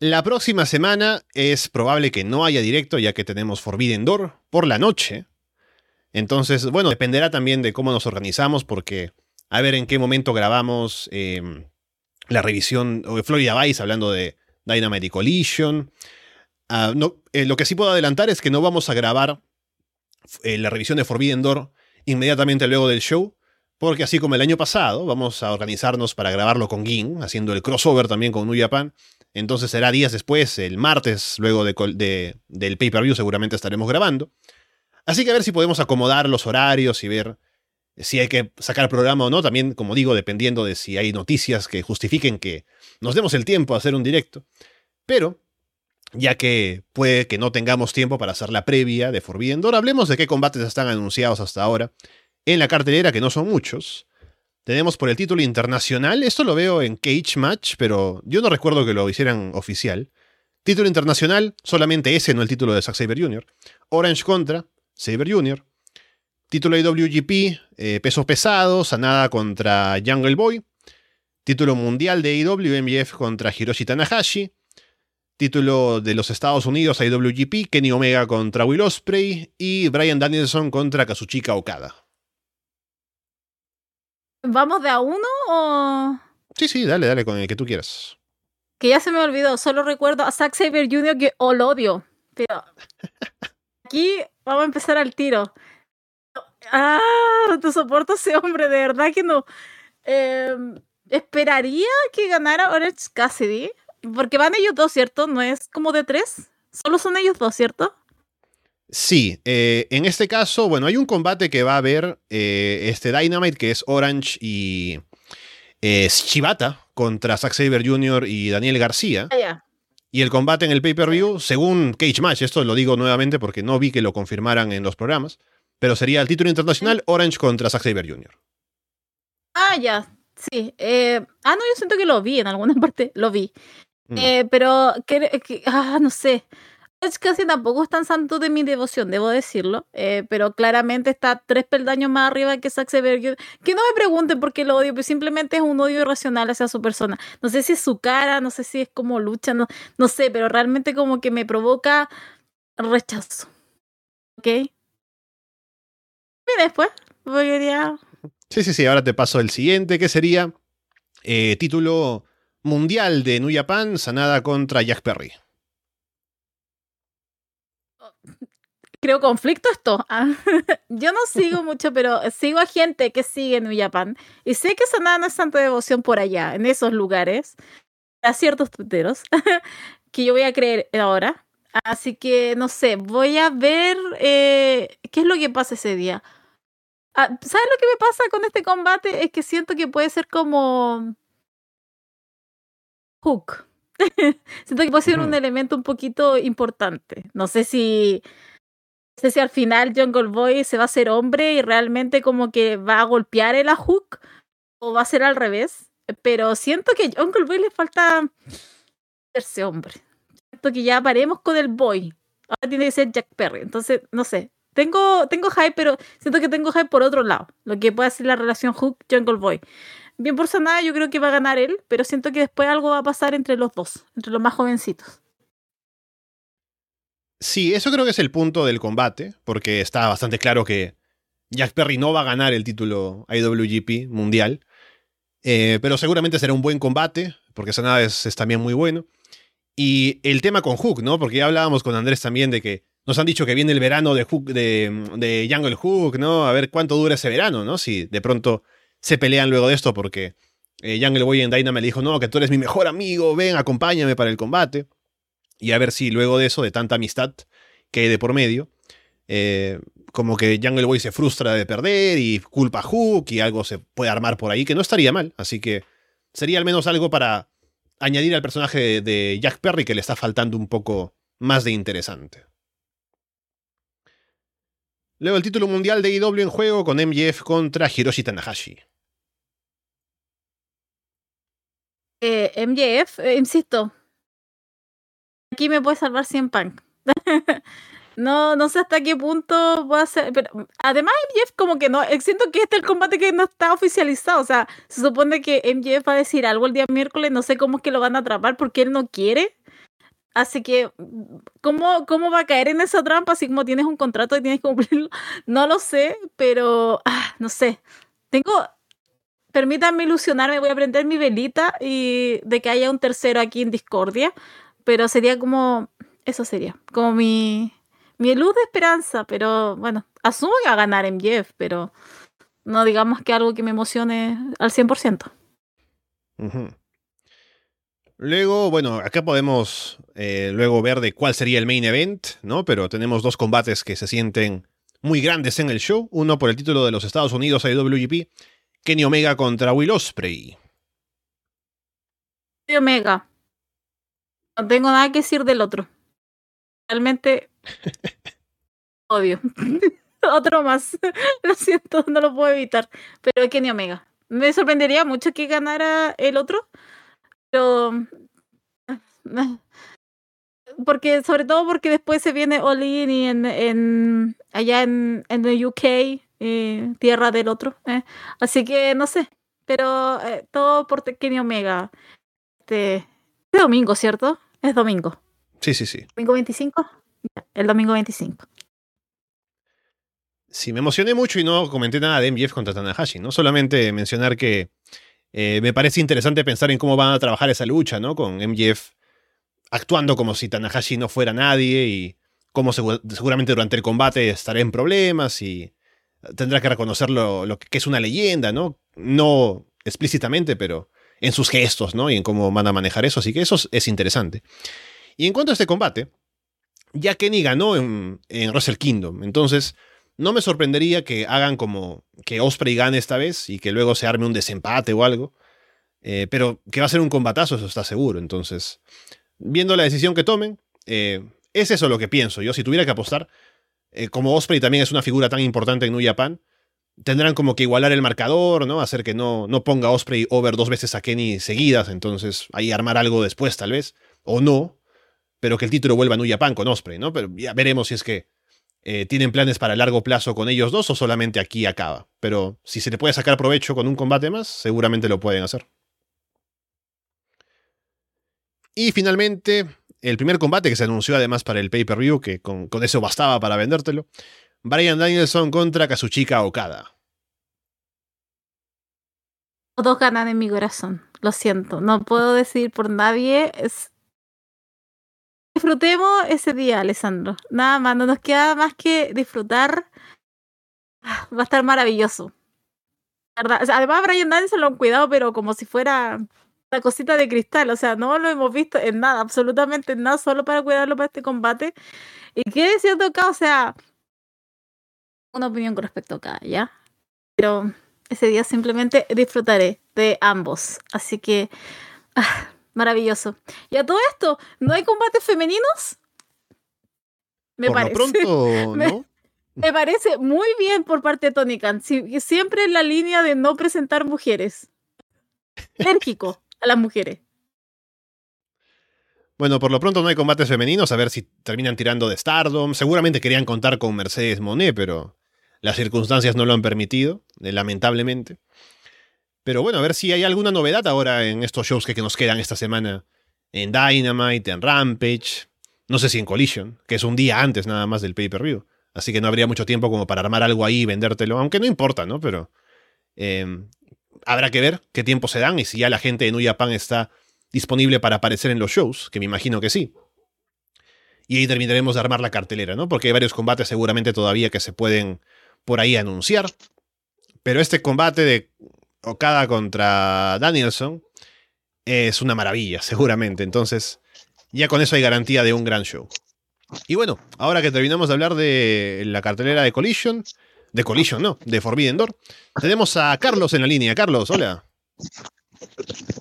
La próxima semana es probable que no haya directo ya que tenemos Forbidden Door por la noche. Entonces, bueno, dependerá también de cómo nos organizamos porque a ver en qué momento grabamos em, la revisión de Florida Vice hablando de Dynamite Collision. Ah, no, eh, lo que sí puedo adelantar es que no vamos a grabar eh, la revisión de Forbidden Door inmediatamente luego del show, porque así como el año pasado, vamos a organizarnos para grabarlo con Gin, haciendo el crossover también con New Japan. Entonces será días después, el martes, luego de, del pay-per-view seguramente estaremos grabando. Así que a ver si podemos acomodar los horarios y ver si hay que sacar programa o no. También, como digo, dependiendo de si hay noticias que justifiquen que nos demos el tiempo a hacer un directo. Pero, ya que puede que no tengamos tiempo para hacer la previa de Forbidden Door, hablemos de qué combates están anunciados hasta ahora en la cartelera, que no son muchos. Tenemos por el título internacional, esto lo veo en Cage Match, pero yo no recuerdo que lo hicieran oficial. Título internacional, solamente ese, no el título de Zack Saber Jr. Orange contra Saber Jr. Título IWGP, eh, pesos pesados, Sanada contra Jungle Boy. Título mundial de IW, MJF contra Hiroshi Tanahashi. Título de los Estados Unidos, IWGP, Kenny Omega contra Will Ospreay. Y Brian Danielson contra Kazuchika Okada. ¿Vamos de a uno o...? Sí, sí, dale, dale, con el que tú quieras. Que ya se me olvidó, solo recuerdo a Zack Saber Jr. que o lo odio. Pero aquí vamos a empezar al tiro. Ah, no soporto ese hombre, de verdad que no. Eh, esperaría que ganara Orange Cassidy. Porque van ellos dos, ¿cierto? No es como de tres. Solo son ellos dos, ¿cierto? Sí, eh, en este caso, bueno, hay un combate que va a haber eh, este Dynamite, que es Orange y eh, Shibata contra Zack Saber Jr. y Daniel García. Ah, y el combate en el pay-per-view, según Cage Match, esto lo digo nuevamente porque no vi que lo confirmaran en los programas, pero sería el título internacional Orange contra Zack Saber Jr. Ah, ya, sí. ah, no, yo siento que lo vi en alguna parte, lo vi. Mm. pero, que, ah, no sé casi tampoco es tan santo de mi devoción, debo decirlo, eh, pero claramente está tres peldaños más arriba que Zack Saber. Que no me pregunten por qué lo odio, pero simplemente es un odio irracional hacia su persona. No sé si es su cara, no sé si es como lucha, no, sé, pero realmente como que me provoca rechazo. ¿Ok? Y después, voy a... Sí, sí, sí, ahora te paso el siguiente, que sería eh, título mundial de New Japan, Sanada contra Jack Perry. Creo conflicto esto. Ah, yo no sigo mucho, pero sigo a gente que sigue New Japan. Y sé que Sanada no es tanta devoción por allá, en esos lugares, a ciertos tuteros, que yo voy a creer ahora. Así que, no sé, voy a ver eh, qué es lo que pasa ese día. Ah, ¿Sabes lo que me pasa con este combate? Es que siento que puede ser como... Hook. siento que puede ser un elemento un poquito importante. No sé si sé si al final Jungle Boy se va a hacer hombre y realmente como que va a golpear el Hook o va a ser al revés. Pero siento que a Jungle Boy le falta hacerse hombre. Siento que ya paremos con el boy. Ahora tiene que ser Jack Perry. Entonces, no sé. Tengo, tengo hype, pero siento que tengo hype por otro lado. Lo que puede ser la relación Hook-Jungle Boy. Bien por nada, yo creo que va a ganar él, pero siento que después algo va a pasar entre los dos, entre los más jovencitos. Sí, eso creo que es el punto del combate, porque está bastante claro que Jack Perry no va a ganar el título IWGP mundial, eh, pero seguramente será un buen combate, porque Sanada es, es también muy bueno. Y el tema con Hook, ¿no? Porque ya hablábamos con Andrés también de que nos han dicho que viene el verano de, Hook, de, de Jungle Hook, ¿no? A ver cuánto dura ese verano, ¿no? Si de pronto se pelean luego de esto porque eh, Jungle Boy en Dynamite le dijo, no, que tú eres mi mejor amigo, ven, acompáñame para el combate y a ver si luego de eso, de tanta amistad que hay de por medio, eh, como que Jungle Boy se frustra de perder y culpa a Hook y algo se puede armar por ahí, que no estaría mal. Así que sería al menos algo para añadir al personaje de Jack Perry que le está faltando un poco más de interesante. Luego el título mundial de IW en juego con MJF contra Hiroshi Tanahashi. Eh, MJF, eh, insisto, aquí me puede salvar 100 Punk. no, no sé hasta qué punto voy a ser. Pero además, MJF, como que no. Eh, siento que este es el combate que no está oficializado. O sea, se supone que MJF va a decir algo el día miércoles. No sé cómo es que lo van a atrapar porque él no quiere. Así que, ¿cómo, ¿cómo va a caer en esa trampa? Así como tienes un contrato y tienes que cumplirlo. No lo sé, pero ah, no sé. Tengo. Permítanme ilusionarme, voy a prender mi velita y de que haya un tercero aquí en Discordia pero sería como, eso sería, como mi, mi luz de esperanza, pero bueno, asumo que va a ganar en Jeff, pero no digamos que algo que me emocione al 100%. Luego, bueno, acá podemos eh, luego ver de cuál sería el main event, ¿no? Pero tenemos dos combates que se sienten muy grandes en el show. Uno por el título de los Estados Unidos IWGP, Kenny Omega contra Will Ospreay. Omega. No tengo nada que decir del otro. Realmente odio. otro más. lo siento, no lo puedo evitar. Pero es Kenny Omega. Me sorprendería mucho que ganara el otro. Pero. Porque, sobre todo porque después se viene All y en, en allá en, en el UK y tierra del otro. ¿eh? Así que no sé, pero eh, todo por Kenny Omega. Este, este domingo, ¿cierto? Es domingo. Sí, sí, sí. ¿Domingo 25? El domingo 25. Sí, me emocioné mucho y no comenté nada de MJF contra Tanahashi, ¿no? Solamente mencionar que eh, me parece interesante pensar en cómo van a trabajar esa lucha, ¿no? Con MJF actuando como si Tanahashi no fuera nadie y cómo seguramente durante el combate estará en problemas y tendrá que reconocer lo, que es una leyenda, ¿no? No explícitamente, pero en sus gestos, ¿no? Y en cómo van a manejar eso, así que eso es interesante. Y en cuanto a este combate, ya Kenny ganó en, en Kingdom, entonces no me sorprendería que hagan como que Osprey gane esta vez y que luego se arme un desempate o algo. Eh, pero que va a ser un combatazo, eso está seguro. Entonces, viendo la decisión que tomen, eh, es eso lo que pienso. Yo, si tuviera que apostar, eh, como Osprey también es una figura tan importante en New Japan, tendrán como que igualar el marcador, ¿no? Hacer que no, no ponga Osprey over dos veces a Kenny seguidas, entonces ahí armar algo después, tal vez, o no, pero que el título vuelva a New Japan con Osprey, ¿no? Pero ya veremos si es que eh, tienen planes para largo plazo con ellos dos o solamente aquí acaba. Pero si se le puede sacar provecho con un combate más, seguramente lo pueden hacer. Y finalmente, el primer combate que se anunció además para el pay-per-view, que con, eso bastaba para vendértelo. Brian Danielson contra Kazuchika Okada. Todos ganan en mi corazón, lo siento, no puedo decir por nadie, disfrutemos ese día, Alessandro. Nada más, no nos queda más que disfrutar. Va a estar maravilloso. además, Brian Danielson lo han cuidado, pero como si fuera la cosita de cristal. O sea, no lo hemos visto en nada, absolutamente en nada, solo para cuidarlo para este combate. Y qué cierto acá, o sea, una opinión con respecto a acá, ¿ya? Pero ese día simplemente disfrutaré de ambos. Así que. Ah, Maravilloso. Y a todo esto, ¿no hay combates femeninos? Me parece. pronto, ¿no? Me, parece muy bien por parte de Tony Khan. siempre en la línea de no presentar mujeres. Enérgico a las mujeres. Bueno, por lo pronto no hay combates femeninos, a ver si terminan tirando de Stardom. Seguramente querían contar con Mercedes Monet, pero las circunstancias no lo han permitido, eh, lamentablemente. Pero bueno, a ver si hay alguna novedad ahora en estos shows que, nos quedan esta semana. En Dynamite, en Rampage. No sé si en Collision, que es un día antes nada más del pay-per-view. Así que no habría mucho tiempo como para armar algo ahí y vendértelo. Aunque no importa, ¿no? Pero em, habrá que ver qué tiempo se dan y si ya la gente de New Japan está disponible para aparecer en los shows, que me imagino que sí. Y ahí terminaremos de armar la cartelera, ¿no? Porque hay varios combates seguramente todavía que se pueden por ahí anunciar. Pero este combate de Okada contra Danielson es una maravilla, seguramente. Entonces, ya con eso hay garantía de un gran show. Y bueno, ahora que terminamos de hablar de la cartelera de Collision, de Collision, no, de Forbidden Door, tenemos a Carlos en la línea. Carlos, hola.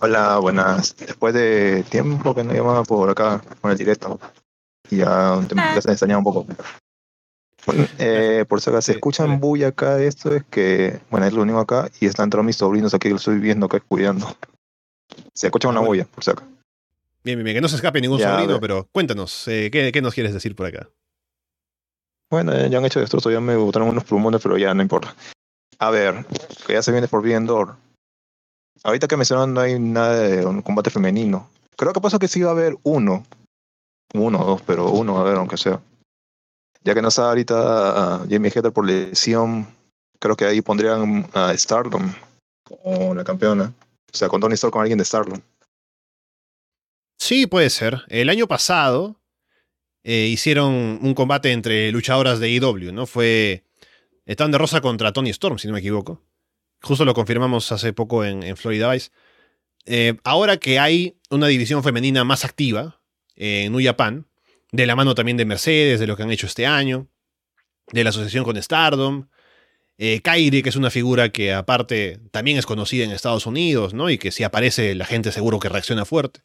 Hola, buenas. Después de tiempo que no llamaba por acá con el directo, y ya te me extrañaba un poco. Eh, por si acaso se escuchan bulla acá, esto es que, bueno, es lo único acá y están entrando mis sobrinos aquí que lo estoy viendo acá cuidando. Se escucha una ah, bulla, por si acaso. Bien, bien, que no se escape ningún sobrino, pero cuéntanos, eh, ¿qué, nos quieres decir por acá? Bueno, ya han hecho destrozos, ya me botaron unos plumones, pero ya no importa. A ver, que ya se viene por bien Door. Ahorita que mencionan no hay nada de un combate femenino. Creo que pasa que sí va a haber uno. Uno o dos, pero uno, a ver, aunque sea ya que no está ahorita Jamie Hatter por lesión, creo que ahí pondrían a Stardom como la campeona. O sea, con Tony Storm con alguien de Stardom. Sí, puede ser. El año pasado eh, hicieron un combate entre luchadoras de IW, ¿no? Fue de Rosa contra Tony Storm, si no me equivoco. Justo lo confirmamos hace poco en, Florida Vice. Eh, ahora que hay una división femenina más activa en New de la mano también de Mercedes, de lo que han hecho este año, de la asociación con Stardom. Eh, Kairi, que es una figura que aparte también es conocida en Estados Unidos, ¿no? Y que si aparece la gente seguro que reacciona fuerte.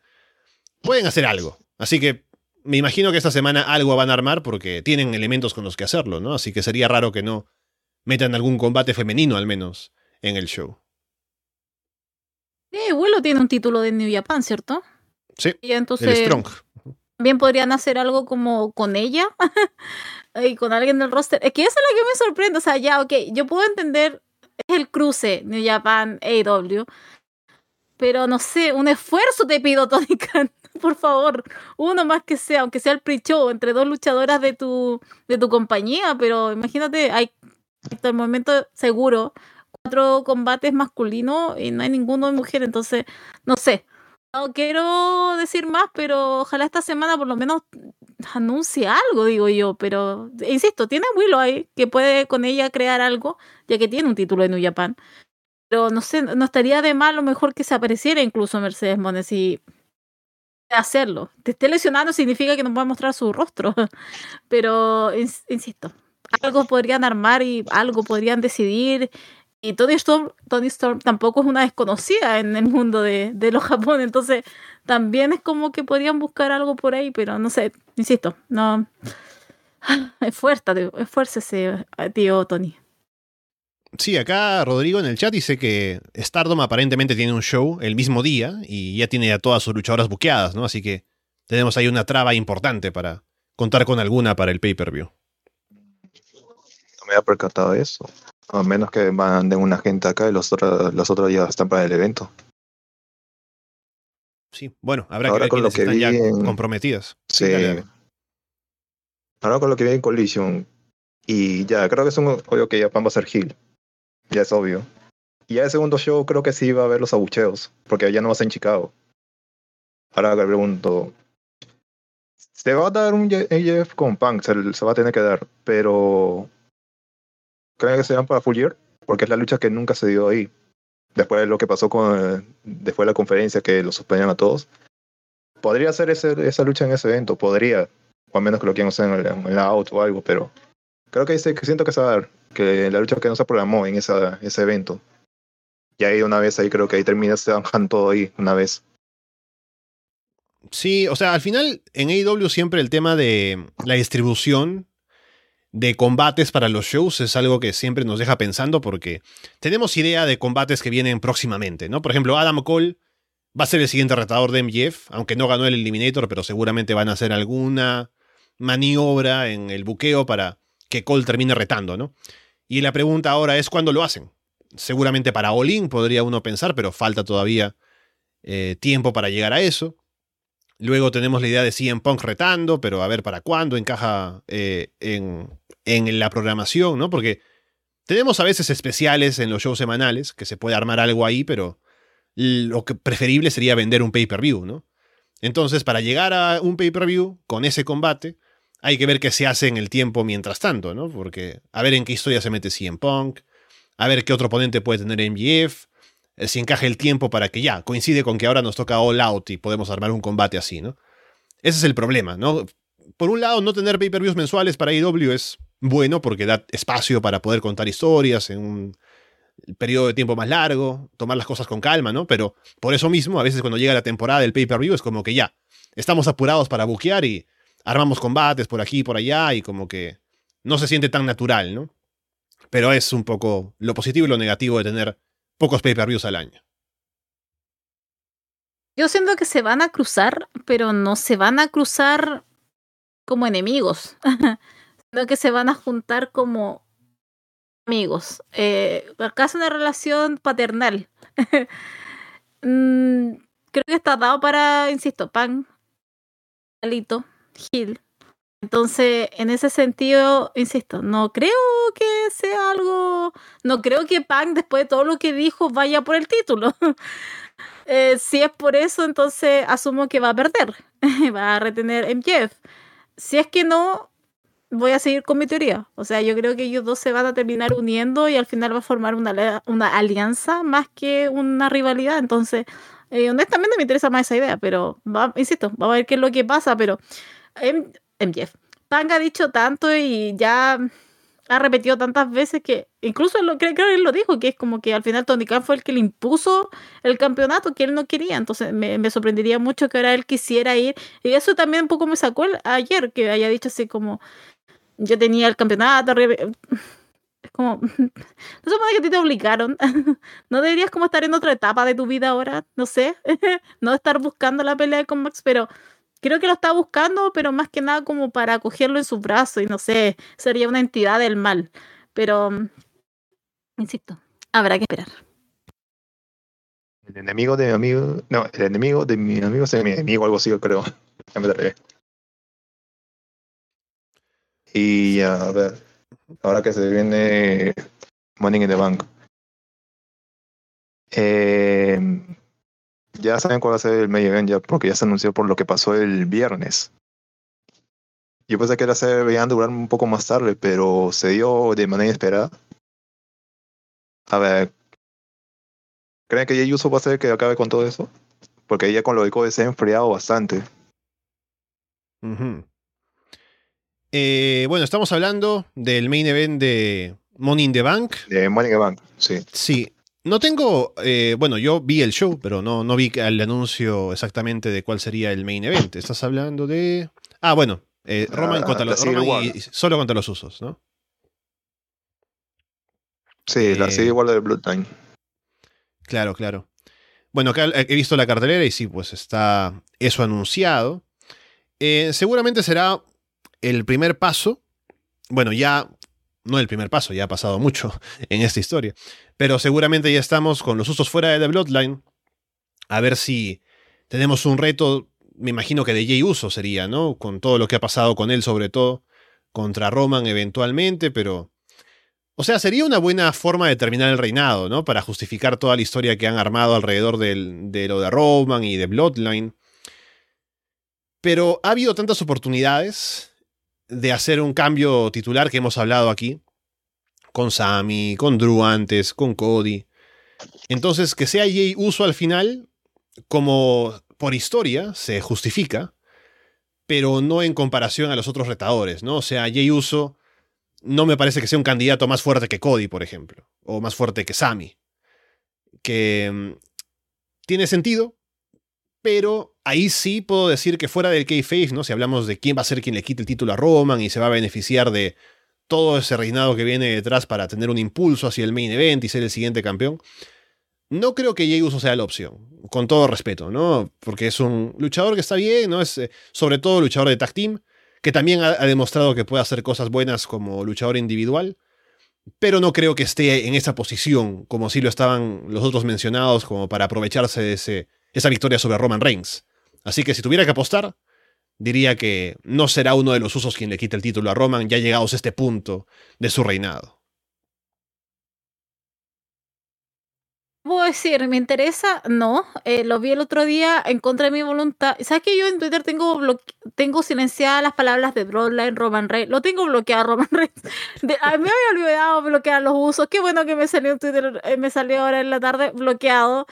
Pueden hacer algo. Así que me imagino que esta semana algo van a armar porque tienen elementos con los que hacerlo, ¿no? Así que sería raro que no metan algún combate femenino al menos en el show. Eh, Willow tiene un título de New Japan, ¿cierto? Sí. Y entonces, el Strong también podrían hacer algo como con ella. y con alguien del roster. Es que eso es lo que me sorprende. O sea, ya, ok, yo puedo entender el cruce New Japan AEW. Pero no sé, un esfuerzo te pido, Tony Khan. Por favor, uno más que sea, aunque sea el pre-show entre dos luchadoras de tu, de tu compañía. Pero imagínate, hay hasta el momento seguro cuatro combates masculinos y no hay ninguno de mujer. Entonces, no sé. No quiero decir más, pero ojalá esta semana por lo menos anuncie algo, digo yo. Pero, insisto, tiene Willow ahí que puede con ella crear algo, ya que tiene un título de New Japan. Pero no sé, no estaría de mal lo mejor que se apareciera incluso Mercedes Mones y hacerlo. Te esté lesionando significa que no va mostrar su rostro. Pero, insisto, algo podrían armar y algo podrían decidir y Tony Storm, Tony Storm tampoco es una desconocida en el mundo de, de los Japón, entonces también es como que podrían buscar algo por ahí, pero no sé, insisto, no. Esfuérzate, esfuércese, tío Tony. Sí, acá Rodrigo en el chat dice que Stardom aparentemente tiene un show el mismo día y ya tiene a todas sus luchadoras buqueadas, ¿no? Así que tenemos ahí una traba importante para contar con alguna para el pay-per-view. No me había percatado de eso. A menos que manden una gente acá y los otros, los otros ya están para el evento. Sí, bueno, habrá que ver con lo que están ya comprometidas. Sí. Ahora con lo que viene en Collision. Y ya, creo que es un obvio que Japan va a ser Hill. Ya es obvio. Y ya el segundo show creo que sí va a haber los abucheos. Porque ya no va a ser en Chicago. Ahora que pregunto. Se va a dar un AF con Punk, se, se va a tener que dar. Pero creen que se van para Full Year, porque es la lucha que nunca se dio ahí. Después de lo que pasó con, después de la conferencia que lo suspendían a todos. Podría ser ese, esa lucha en ese evento, podría, o al menos que lo quieran hacer en, la out o algo, pero creo que, dice, que siento que se va a dar, que la lucha que no se programó en esa, ese evento. Y ahí una vez, ahí creo que ahí termina, se bajan todo ahí, una vez. Sí, o sea, al final en AEW siempre el tema de la distribución de combates para los shows es algo que siempre nos deja pensando porque tenemos idea de combates que vienen próximamente, ¿no? Por ejemplo, Adam Cole va a ser el siguiente retador de MJF, aunque no ganó el Eliminator, pero seguramente van a hacer alguna maniobra en el buqueo para que Cole termine retando, ¿no? Y la pregunta ahora es cuándo lo hacen. Seguramente para All podría uno pensar, pero falta todavía eh, tiempo para llegar a eso. Luego tenemos la idea de CM Punk retando, pero a ver para cuándo encaja eh, en, en la programación, ¿no? Porque tenemos a veces especiales en los shows semanales, que se puede armar algo ahí, pero lo que preferible sería vender un pay-per-view, ¿no? Entonces, para llegar a un pay-per-view con ese combate, hay que ver qué se hace en el tiempo mientras tanto, ¿no? Porque a ver en qué historia se mete CM Punk, a ver qué otro oponente puede tener eh, si encaja el tiempo para que ya, coincide con que ahora nos toca All Out y podemos armar un combate así, ¿no? Ese es el problema, ¿no? Por un lado, no tener pay-per-views mensuales para AEW es bueno porque da espacio para poder contar historias en un periodo de tiempo más largo, tomar las cosas con calma, ¿no? Pero por eso mismo, a veces cuando llega la temporada del pay-per-view es como que ya, estamos apurados para buquear y armamos combates por aquí y por allá y como que no se siente tan natural, ¿no? Pero es un poco lo positivo y lo negativo de tener pocos pay-per-views al año. Yo siento que se van a cruzar, pero no se van a cruzar como enemigos. sino que se van a juntar como amigos. Eh, acá es una relación paternal. mm, creo que está dado para, insisto, Pan, Alito, Gil. Entonces, en ese sentido, insisto, no creo que sea algo. No creo que Pan, después de todo lo que dijo, vaya por el título. eh, si es por eso, entonces asumo que va a perder. va a retener MJF. Si es que no, voy a seguir con mi teoría. O sea, yo creo que ellos dos se van a terminar uniendo y al final va a formar una, una alianza más que una rivalidad. Entonces, eh, honestamente me interesa más esa idea, pero insisto, vamos a ver qué es lo que pasa. Pero MJF, Pang ha dicho tanto y ya ha repetido tantas veces que incluso lo, creo, que él lo dijo, que es como que al final Tony Khan fue el que le impuso el campeonato que él no quería. Entonces me, me sorprendería mucho que ahora él quisiera ir. Y eso también un poco me sacó ayer, que haya dicho así como, yo tenía el campeonato. Es como, no supone que a ti te obligaron. No deberías como estar en otra etapa de tu vida ahora, no sé. No estar buscando la pelea con Max, pero Creo que lo está buscando, pero más que nada como para cogerlo en sus brazos y no sé, sería una entidad del mal. Pero, mm, insisto, habrá que esperar. El enemigo de mi amigo. No, el enemigo de mi amigo es mi enemigo, algo así, creo. Y a ver, ahora que se viene Money in the Bank. Eh, ya saben cuál va a ser el main event ya, porque ya se anunció por lo que pasó el viernes. Yo pensé que era ser veían durar un poco más tarde, pero se dio de manera inesperada. A ver, ¿creen que Jey Uso va a ser que acabe con todo eso? Porque ella con lo de Cody se ha enfriado bastante. Eh, bueno, estamos hablando del main event de Money in the Bank. De Money in the Bank, sí. Sí. No tengo. eh, bueno, yo vi el show, pero no, no vi el anuncio exactamente de cuál sería el main event. Estás hablando de. Ah, bueno. eh, Roman, Ah, contra los, Roman y, solo contra los usos, ¿no? Sí, la Eh, sigue igual de Bloodline. Claro, claro. Bueno, acá he visto la cartelera y sí, pues está eso anunciado. Eh, seguramente será el primer paso. Bueno, ya no el primer paso, ya ha pasado mucho en esta historia. Pero seguramente ya estamos con los usos fuera de The Bloodline. A ver si tenemos un reto, me imagino que de Jay Uso sería, ¿no? Con todo lo que ha pasado con él, sobre todo, contra Roman eventualmente, pero... O sea, sería una buena forma de terminar el reinado, ¿no? Para justificar toda la historia que han armado alrededor del- de lo de Roman y de Bloodline. Pero ha habido tantas oportunidades de hacer un cambio titular que hemos hablado aquí. Con Sammy, con Drew antes, con Cody. Entonces, que sea Jay Uso al final, como por historia, se justifica, pero no en comparación a los otros retadores, ¿no? O sea, Jay Uso no me parece que sea un candidato más fuerte que Cody, por ejemplo, o más fuerte que Sammy. Que mm, tiene sentido, pero ahí sí puedo decir que fuera del kayfabe, ¿no? Si hablamos de quién va a ser quien le quite el título a Roman y se va a beneficiar de todo ese reinado que viene detrás para tener un impulso hacia el main event y ser el siguiente campeón, no creo que Jey Uso sea la opción, con todo respeto, ¿no? Porque es un luchador que está bien, ¿no? Es eh, sobre todo luchador de tag team, que también ha, ha demostrado que puede hacer cosas buenas como luchador individual, pero no creo que esté en esa posición como si lo estaban los otros mencionados como para aprovecharse de ese, esa victoria sobre Roman Reigns. Así que si tuviera que apostar, diría que no será uno de los usos quien le quite el título a Roman ya llegados a este punto de su reinado. Puedo decir, ¿me interesa? No. Eh, lo vi el otro día en contra de mi voluntad. ¿Sabes que yo en Twitter tengo tengo silenciadas las palabras de Broadline, Roman Reigns? Lo tengo bloqueado, Roman Reigns. Me había olvidado bloquear los usos. Qué bueno que me salió en Twitter, eh, me salió ahora en la tarde bloqueado.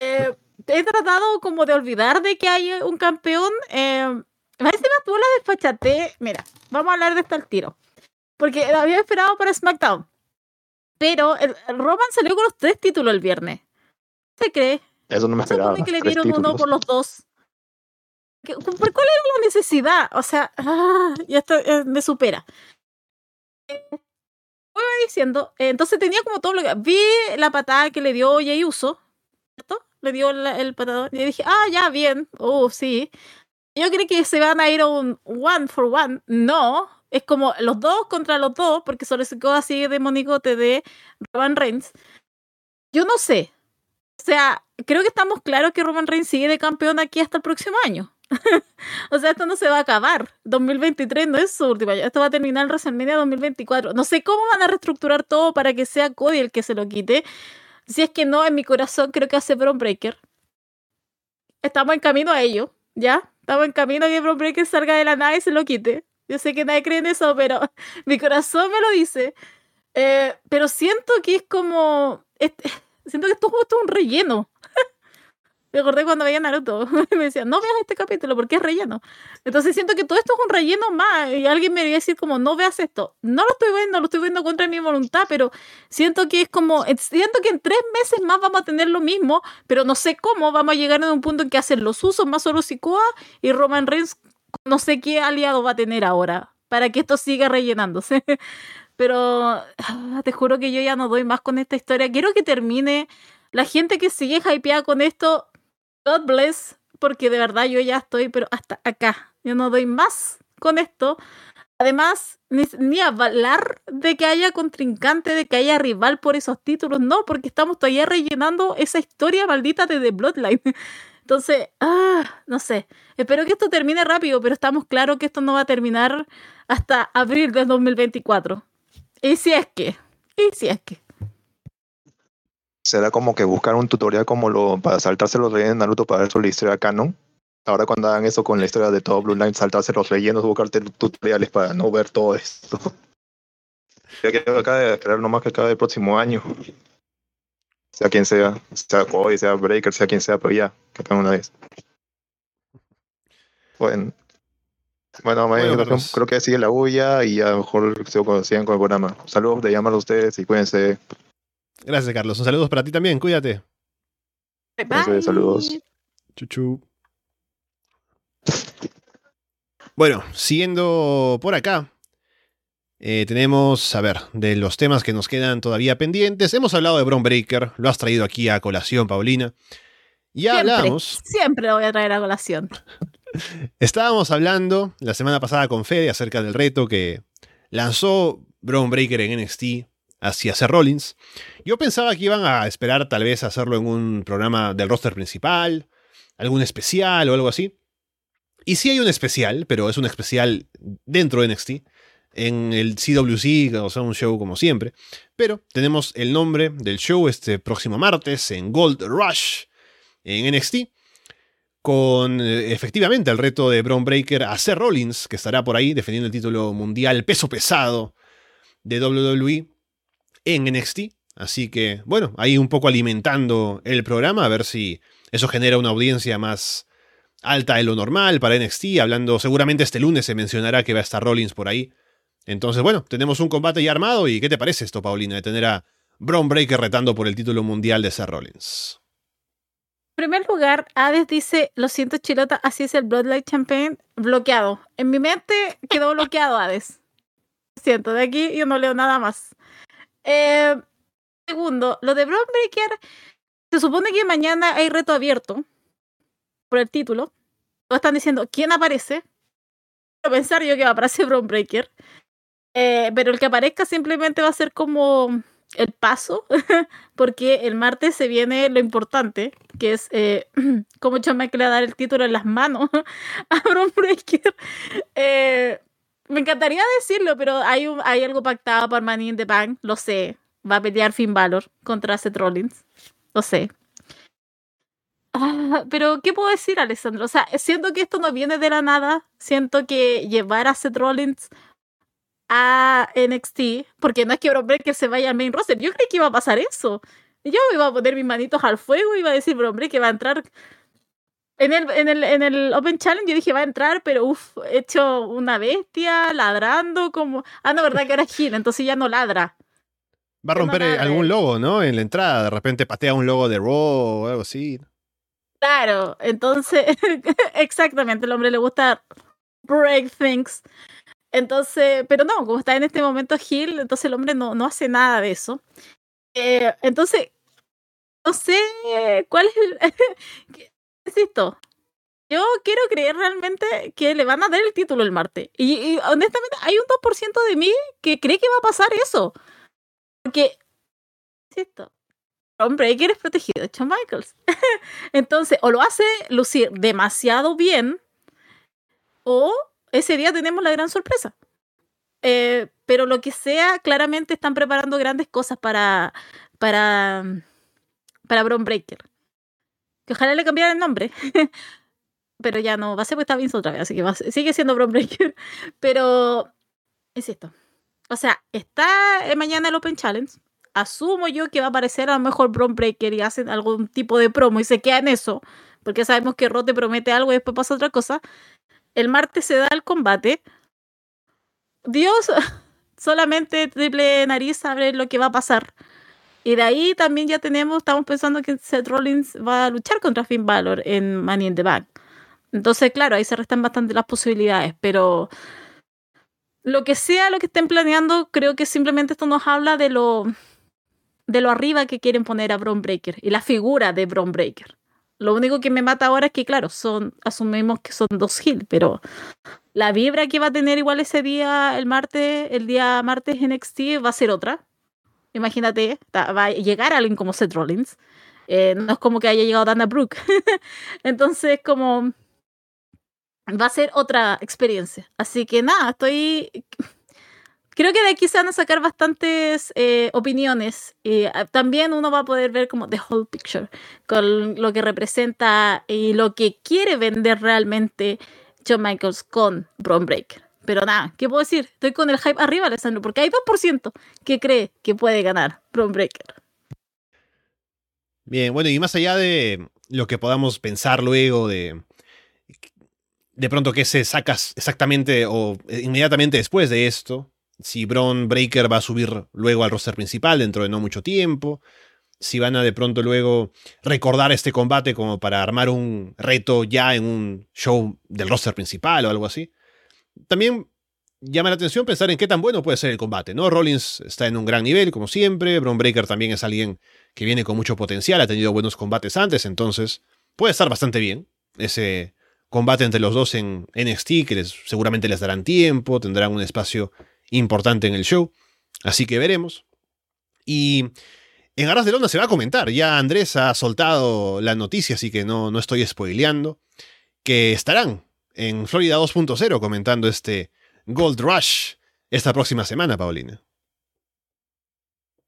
Eh, he tratado como de olvidar de que hay un campeón. Eh, más encima tú la despachaté. Mira, vamos a hablar de esto al tiro. Porque había esperado para SmackDown. Pero el, el Roman salió con los tres títulos el viernes. ¿Se cree? Eso no me ¿No se esperaba. que le dieron uno por los dos? ¿Qué- ¿Por cuál era la necesidad? O sea, ah, ya está, eh, me supera. Eh, Iba diciendo, eh, entonces tenía como todo lo que. Vi la patada que le dio Jey Uso, ¿cierto? Le dio la- el patadón. Y dije, ah, ya, bien. Oh, sí. Yo creí que se van a ir a un one for one. No. Es como los dos contra los dos, porque se quedó así de monigote de Roman Reigns. Yo no sé. O sea, creo que estamos claros que Roman Reigns sigue de campeón aquí hasta el próximo año. o sea, esto no se va a acabar. 2023 no es su último año. Esto va a terminar en WrestleMania 2024. No sé cómo van a reestructurar todo para que sea Cody el que se lo quite. Si es que no, en mi corazón creo que hace Bron Breaker. Estamos en camino a ello, ¿ya? Estamos en camino a que Bron Breaker salga de la nave y se lo quite. Yo sé que nadie cree en eso, pero mi corazón me lo dice. Eh, pero siento que es como. este- siento que esto es un relleno. Me acordé cuando veía Naruto. me decían, no veas este capítulo porque es relleno. Entonces siento que todo esto es un relleno más. Y alguien me iba a decir como, no veas esto. No lo estoy viendo, lo estoy viendo contra mi voluntad, pero siento que es como, siento que en tres meses más vamos a tener lo mismo, pero no sé cómo vamos a llegar a un punto en que hacen los usos más solo Sikoa y Roman Reigns no sé qué aliado va a tener ahora para que esto siga rellenándose. Pero ah, te juro que yo ya no doy más con esta historia. Quiero que termine. La gente que sigue hypeada con esto, God bless. porque de verdad yo ya estoy, pero hasta acá. Yo no doy más con esto. Además, ni, ni hablar de que haya contrincante, de que haya rival por esos títulos, no, porque estamos todavía rellenando esa historia maldita de The Bloodline. Entonces, ah, no sé. Espero que esto termine rápido, pero estamos claros que esto no va a terminar hasta abril del 2024. Y si es que, y si es que. Será como que buscar un tutorial como lo para saltarse los rellenos de Naruto para ver sobre la historia canon. Ahora cuando hagan eso con la historia de todo Blue Line, saltarse los rellenos, buscarte tutoriales para no ver todo esto. Yo acaba de esperar nomás que acabe el próximo año. Sea quien sea, sea Cody, sea Breaker, sea quien sea, pero ya, que acabe una vez. Bueno, bueno, Bueno, creo- que sigue la bulla y a lo mejor sigo- sigan con el programa. Saludos de llamar a ustedes y cuídense. Gracias, Carlos. Un saludo para ti también. Cuídate. Gracias, Bye. saludos. Chuchu. Bueno, siguiendo por acá, eh, tenemos, a ver, de los temas que nos quedan todavía pendientes. Hemos hablado de Bron Breaker, lo has traído aquí a colación, Paulina. Ya Siempre, hablamos, Siempre lo voy a traer a colación. estábamos hablando la semana pasada con Fede acerca del reto que lanzó Bron Breaker en NXT hacia Seth Rollins. Yo pensaba que iban a esperar tal vez hacerlo en un programa del roster principal, algún especial o algo así. Y sí hay un especial, pero es un especial dentro de NXT, en el CWC, o sea, un show como siempre. Pero tenemos el nombre del show este próximo martes en Gold Rush en NXT, con eh, efectivamente el reto de Braun Breaker a Seth Rollins, que estará por ahí defendiendo el título mundial peso pesado de WWE en NXT. Así que, bueno, ahí un poco alimentando el programa, a ver si eso genera una audiencia más alta de lo normal para NXT. Hablando, seguramente este lunes se mencionará que va a estar Rollins por ahí. Entonces, bueno, tenemos un combate ya armado. ¿Y qué te parece esto, Paulina, de tener a Braun Breaker retando por el título mundial de Seth Rollins? En primer lugar, Hades dice, lo siento Chilota, así es el Bloodlight Champagne, bloqueado. En mi mente quedó bloqueado Hades. Lo siento, de aquí yo no leo nada más. Eh, segundo, lo de Breaker, se supone que mañana hay reto abierto por el título. Todos están diciendo, ¿quién aparece? Quiero pensar yo que va a aparecer Breaker. Eh, pero el que aparezca simplemente va a ser como el paso, porque el martes se viene lo importante, que es eh, cómo John Michael le va a dar el título en las manos a Braun Breaker. Eh, me encantaría decirlo, pero hay, un, hay algo pactado para Money in the Bank, lo sé. Va a pelear Finn Balor contra Seth Rollins, lo sé. Ah, pero, ¿qué puedo decir, Alessandro? O sea, siento que esto no viene de la nada. Siento que llevar a Seth Rollins a NXT, porque no es que Braun Breaker se vaya al main roster. Yo creí que iba a pasar eso. Yo iba a poner mis manitos al fuego y iba a decir, Braun Breaker va a entrar. En el, en, el, en el Open Challenge yo dije, va a entrar, pero uff, hecho una bestia, ladrando como... Ah, no, verdad que era Gil, entonces ya no ladra. Va a no romper eh, algún logo, ¿no? En la entrada, de repente patea un logo de Raw o algo así. Claro, entonces, exactamente, el hombre le gusta break things. Entonces, pero no, como está en este momento Gil, entonces el hombre no, no hace nada de eso. Eh, entonces, no sé cuál es el... que- Insisto, yo quiero creer realmente que le van a dar el título el martes. Y, honestamente, hay un 2% de mí que cree que va a pasar eso. Porque, insisto, Breaker es protegido Shawn Michaels. Entonces, o lo hace lucir demasiado bien, o ese día tenemos la gran sorpresa. Eh, pero lo que sea, claramente están preparando grandes cosas para, para, para Bron Breaker. Que ojalá le cambiaran el nombre. pero ya no va a ser porque está Vince otra vez, así que va sigue siendo Bron Breaker. Pero, insisto. O sea, está mañana el Open Challenge. Asumo yo que va a aparecer a lo mejor Bron Breaker y hacen algún tipo de promo y se queda en eso. Porque sabemos que Rote promete algo y después pasa otra cosa. El martes se da el combate. Dios, solamente triple nariz sabe lo que va a pasar. Y de ahí también ya tenemos, estamos pensando que Seth Rollins va a luchar contra Finn Balor en Money in the Bank. Entonces, claro, ahí se restan bastante las posibilidades, pero lo que sea lo que estén planeando, creo que simplemente esto nos habla de lo de lo arriba que quieren poner a Bron Breaker y la figura de Bron Breaker. Lo único que me mata ahora es que, claro, son, asumimos que son dos Hill, pero la vibra que va a tener igual ese día, el martes, el día martes NXT, va a ser otra. Imagínate, va a llegar alguien como Seth Rollins. Eh, no es como que haya llegado Dana Brooke. Entonces, como va a ser otra experiencia. Así que nada, estoy creo que de aquí se van a sacar bastantes eh, opiniones. Ah, también uno va a poder ver como the whole picture, con lo que representa y lo que quiere vender realmente John Michaels con Braun Breaker. Pero nada, ¿qué puedo decir? Estoy con el hype arriba, Alessandro, porque hay 2% que cree que puede ganar Braun Breaker. Bien, bueno, y más allá de lo que podamos pensar luego de de pronto que se sacas exactamente o inmediatamente después de esto, si Braun Breaker va a subir luego al roster principal dentro de no mucho tiempo, si van a de pronto luego recordar este combate como para armar un reto ya en un show del roster principal o algo así. También llama la atención pensar en qué tan bueno puede ser el combate, ¿no? Rollins está en un gran nivel, como siempre, Braun Breaker también es alguien que viene con mucho potencial, ha tenido buenos combates antes, entonces puede estar bastante bien ese combate entre los dos en NXT, que seguramente les darán tiempo, tendrán un espacio importante en el show. Así que veremos. Y en Aras de Lona se va a comentar. Ya Andrés ha soltado la noticia, así que no, no estoy spoileando. Que estarán en Florida 2.0 comentando este Gold Rush esta próxima semana, Paulina.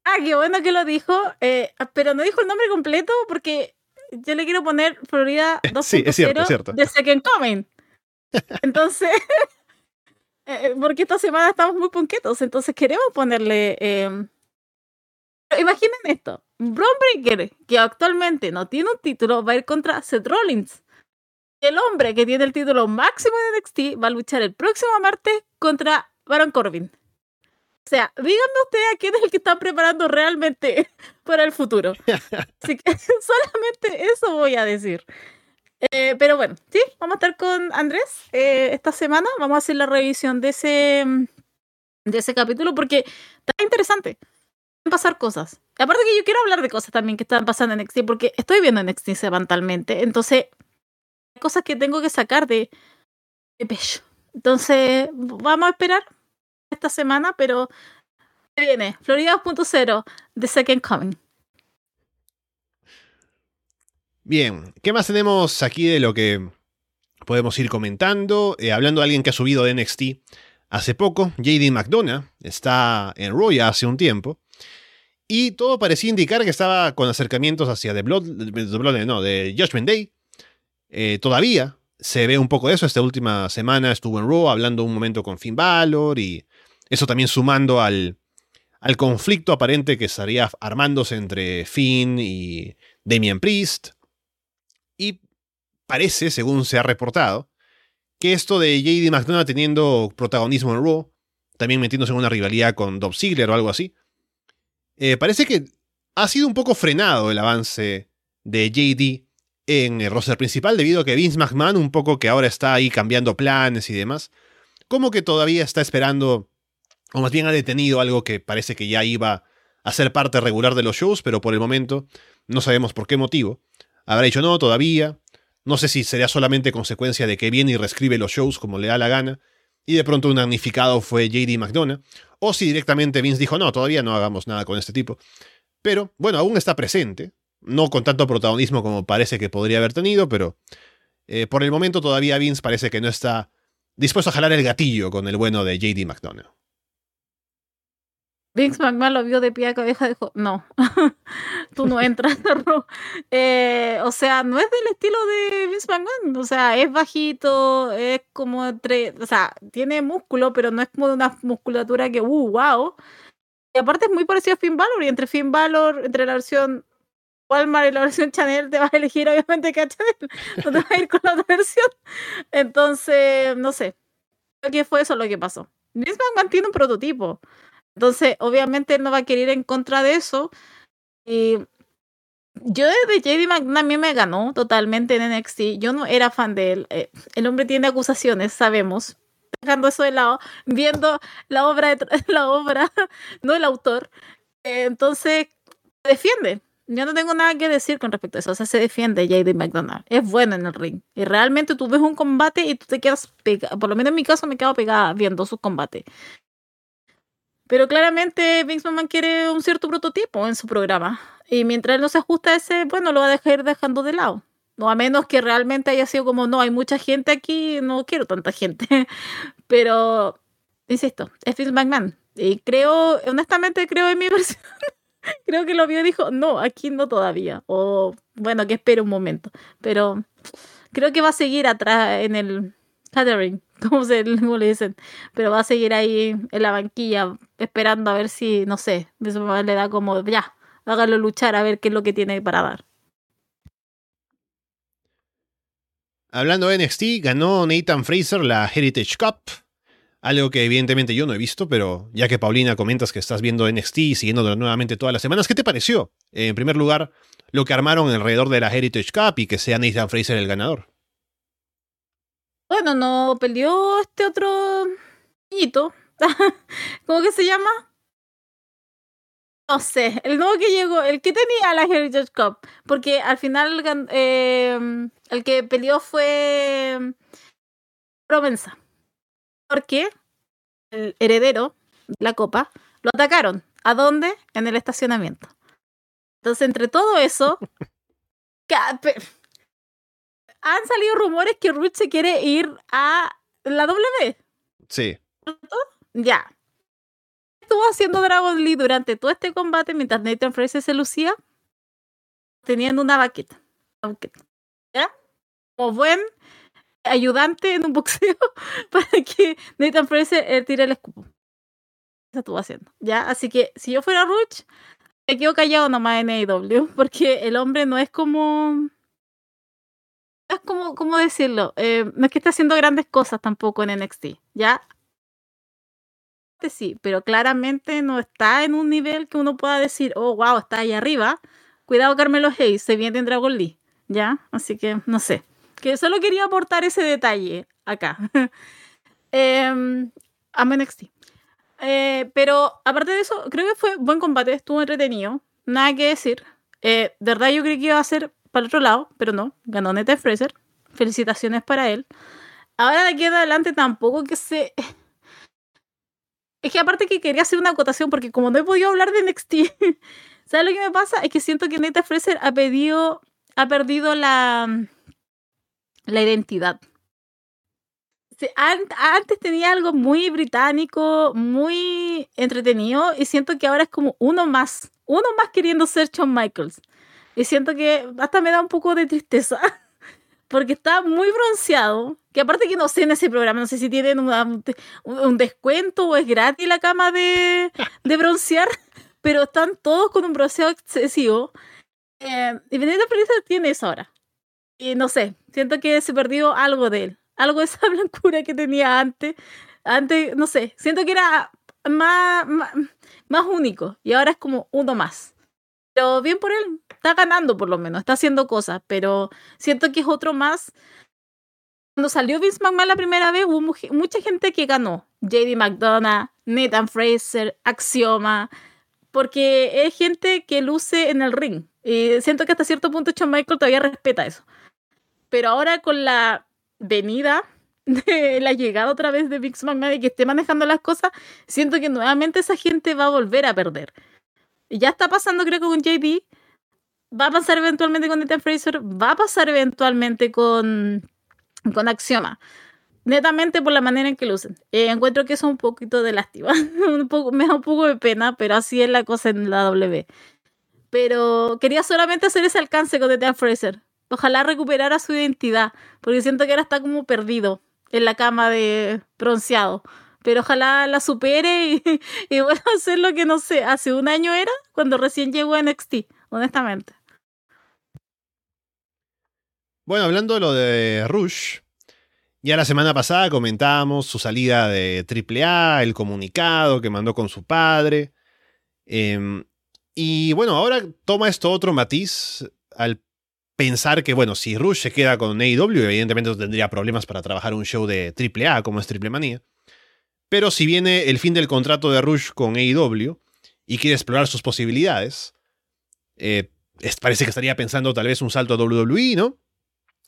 Ah, qué bueno que lo dijo. Eh, pero no dijo el nombre completo porque yo le quiero poner Florida 2.0 sí, es cierto, es cierto. de Second Coming. Entonces, eh, porque esta semana estamos muy punquetos, entonces queremos ponerle... Eh... Imaginen esto, Braun Breaker, que actualmente no tiene un título, va a ir contra Seth Rollins. El hombre que tiene el título máximo de NXT va a luchar el próximo martes contra Baron Corbin. O sea, díganme ustedes a quién es el que están preparando realmente para el futuro. Así que solamente eso voy a decir. Eh, pero bueno, sí, vamos a estar con Andrés eh, esta semana. Vamos a hacer la revisión de ese, de ese capítulo porque está interesante. Van a pasar cosas. Aparte que yo quiero hablar de cosas también que están pasando en NXT porque estoy viendo NXT semanalmente. Entonces, cosas que tengo que sacar de, pecho. Entonces, vamos a esperar esta semana, pero viene Florida 2.0, The Second Coming. Bien, ¿qué más tenemos aquí de lo que podemos ir comentando? Eh, hablando de alguien que ha subido de NXT hace poco, JD McDonough, está en Roya hace un tiempo. Y todo parecía indicar que estaba con acercamientos hacia The Blood, no, de Judgment Day. Eh, todavía se ve un poco de eso. Esta última semana estuvo en Raw hablando un momento con Finn Balor y eso también sumando al, al conflicto aparente que estaría armándose entre Finn y Damian Priest. Y parece, según se ha reportado, que esto de JD McDonough teniendo protagonismo en Raw, también metiéndose en una rivalidad con Dob Ziggler o algo así, eh, parece que ha sido un poco frenado el avance de JD en el roster principal debido a que Vince McMahon, un poco que ahora está ahí cambiando planes y demás, como que todavía está esperando, o más bien ha detenido algo que parece que ya iba a ser parte regular de los shows, pero por el momento no sabemos por qué motivo. Habrá dicho no, todavía. No sé si sería solamente consecuencia de que viene y reescribe los shows como le da la gana. Y de pronto un damnificado fue JD McDonough. O si directamente Vince dijo no, todavía no hagamos nada con este tipo. Pero bueno, aún está presente. No con tanto protagonismo como parece que podría haber tenido, pero eh, por el momento todavía Vince parece que no está dispuesto a jalar el gatillo con el bueno de JD McDonough. Vince McMahon lo vio de pie a cabeza y dijo, no, tú no entras. eh, o sea, no es del estilo de Vince McMahon. O sea, es bajito, es como entre, o sea, tiene músculo, pero no es como de una musculatura que, uh, wow. Y aparte es muy parecido a Finn Balor, y entre Finn Balor, entre la versión Walmart y la versión Chanel, te vas a elegir obviamente que a Chanel, no te vas a ir con la otra versión. Entonces, no sé. Creo que fue eso lo que pasó. Vince McMahon tiene un prototipo. Entonces, obviamente, él no va a querer ir en contra de eso. Y yo desde JD McDonald a mí me ganó totalmente en NXT. Yo no era fan de él. Eh, el hombre tiene acusaciones, sabemos. Dejando eso de lado, viendo la obra, la obra no el autor. Eh, entonces, defiende. Yo no tengo nada que decir con respecto a eso. O sea, se defiende JD McDonald. Es bueno en el ring. Y realmente tú ves un combate y tú te quedas pegada. Por lo menos en mi caso me quedo pegada viendo sus combates. Pero claramente Vince McMahon quiere un cierto prototipo en su programa. Y mientras él no se ajusta a ese, bueno, lo va a dejar dejando de lado. No a menos que realmente haya sido como, no, hay mucha gente aquí, no quiero tanta gente. Pero, insisto, es Vince McMahon. Y creo, honestamente creo en mi versión. creo que lo vio y dijo, no, aquí no todavía. O bueno, que espere un momento. Pero creo que va a seguir atrás en el catering, como, se, como le dicen. Pero va a seguir ahí en la banquilla esperando a ver si, no sé, le da como, ya, hágalo luchar a ver qué es lo que tiene para dar. Hablando de NXT, ganó Nathan Fraser la Heritage Cup. Algo que evidentemente yo no he visto, pero ya que Paulina comentas que estás viendo NXT y siguiéndolo nuevamente todas las semanas, ¿qué te pareció? En primer lugar, lo que armaron alrededor de la Heritage Cup y que sea Nathan Fraser el ganador. Bueno, no peleó este otro niñito. ¿Cómo que se llama? No sé, el nuevo que llegó, el que tenía la Heritage Cup, porque al final eh, el que peleó fue Provenza. Porque el heredero de la copa lo atacaron. ¿A dónde? En el estacionamiento. Entonces, entre todo eso, han salido rumores que Ruth se quiere ir a la W. Sí. Ya. Estuvo haciendo Dragon Lee durante todo este combate mientras Nathan Fraser se lucía teniendo una baqueta. ¿Ya? Como buen ayudante en un boxeo para que Nathan Fraser eh, tire el escupo. Eso estuvo haciendo. ¿Ya? Así que si yo fuera Ruch, me quedo callado nomás en AEW, porque el hombre no es como. Es como, ¿cómo decirlo? Eh, no es que esté haciendo grandes cosas tampoco en NXT, ¿ya? Sí, pero claramente no está en un nivel que uno pueda decir, oh, wow, está ahí arriba. Cuidado, Carmelo Hayes, se viene en Dragon Lee, ¿ya? Así que, no sé. Que solo quería aportar ese detalle acá. eh, NXT. Eh, pero aparte de eso, creo que fue buen combate, estuvo entretenido. Nada que decir. Eh, de verdad yo creí que iba a ser para el otro lado, pero no. Ganó Nete Fraser. Felicitaciones para él. Ahora de aquí en adelante tampoco que se... Es que aparte que quería hacer una acotación porque como no he podido hablar de NXT, ¿sabes lo que me pasa? Es que siento que Neta Fraser ha, pedido, ha perdido la, la identidad. Antes tenía algo muy británico, muy entretenido, y siento que ahora es como uno más, uno más queriendo ser Shawn Michaels. Y siento que hasta me da un poco de tristeza, porque está muy bronceado, que aparte que no sé en ese programa, no sé si tienen un descuento o es gratis la cama de, de broncear, pero están todos con un bronceado excesivo. Eh, y Benedetta Felicia tiene eso ahora. Y no sé, siento que se perdió algo de él, algo de esa blancura que tenía antes. Antes, no sé, siento que era más, más, único y ahora es como uno más. Pero bien por él, está ganando por lo menos, está haciendo cosas, pero siento que es otro más. Cuando salió Vince McMahon la primera vez, hubo mucha gente que ganó. JD McDonough, Nathan Fraser, Axioma, porque es gente que luce en el ring. Y siento que hasta cierto punto Shawn Michael todavía respeta eso. Pero ahora con la venida la llegada otra vez de Vince McMahon y que esté manejando las cosas, siento que nuevamente esa gente va a volver a perder. Ya está pasando creo que con JD, va a pasar eventualmente con Nathan Fraser, va a pasar eventualmente con, con Axioma. Netamente por la manera en que lo usen. Eh, encuentro que eso es un poquito de lástima. un poco, me da un poco de pena, pero así es la cosa en la W. Pero quería solamente hacer ese alcance con Nathan Fraser. Ojalá recuperara su identidad, porque siento que ahora está como perdido en la cama de bronceado. Pero ojalá la supere y, y vuelva a hacer lo que no sé, hace un año era, cuando recién llegó a NXT, honestamente. Bueno, hablando de lo de Rush, ya la semana pasada comentábamos su salida de AAA, el comunicado que mandó con su padre. Em, y bueno, ahora toma esto otro matiz al pensar que, bueno, si Rush se queda con AEW, evidentemente tendría problemas para trabajar un show de AAA como es Triple Manía. Pero si viene el fin del contrato de Rush con AEW y quiere explorar sus posibilidades, eh, parece que estaría pensando tal vez un salto a WWE, ¿no?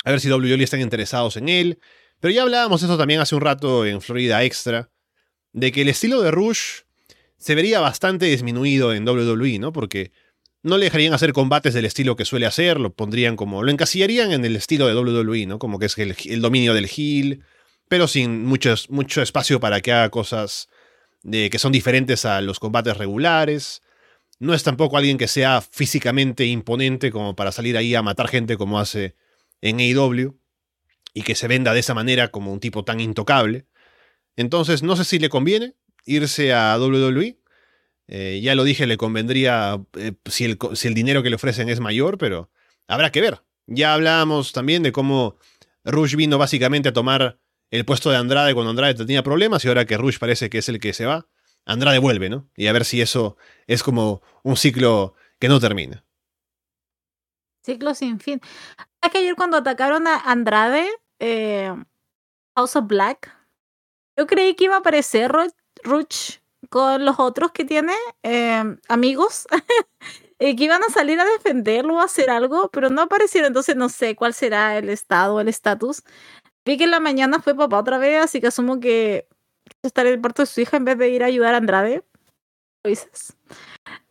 A ver si WWE están interesados en él. Pero ya hablábamos eso también hace un rato en Florida Extra, de que el estilo de Rush se vería bastante disminuido en WWE, ¿no? Porque no le dejarían hacer combates del estilo que suele hacer, lo pondrían como, lo encasillarían en el estilo de WWE, ¿no? Como que es el, dominio del heel, pero sin mucho, mucho espacio para que haga cosas de, que son diferentes a los combates regulares. No es tampoco alguien que sea físicamente imponente como para salir ahí a matar gente como hace en AEW y que se venda de esa manera como un tipo tan intocable. Entonces, no sé si le conviene irse a WWE. Eh, ya lo dije, le convendría eh, si, el, si el dinero que le ofrecen es mayor, pero habrá que ver. Ya hablábamos también de cómo Rush vino básicamente a tomar el puesto de Andrade cuando Andrade tenía problemas y ahora que Rush parece que es el que se va, Andrade vuelve, ¿no? Y a ver si eso es como un ciclo que no termina. Ciclo sin fin. Es que ayer cuando atacaron a Andrade, eh, House of Black, yo creí que iba a aparecer Rush con los otros que tiene, eh, amigos, y que iban a salir a defenderlo a hacer algo, pero no aparecieron, entonces no sé cuál será el estado, el estatus. Vi que en la mañana fue papá otra vez, así que asumo que estar en el parto de su hija en vez de ir a ayudar a Andrade.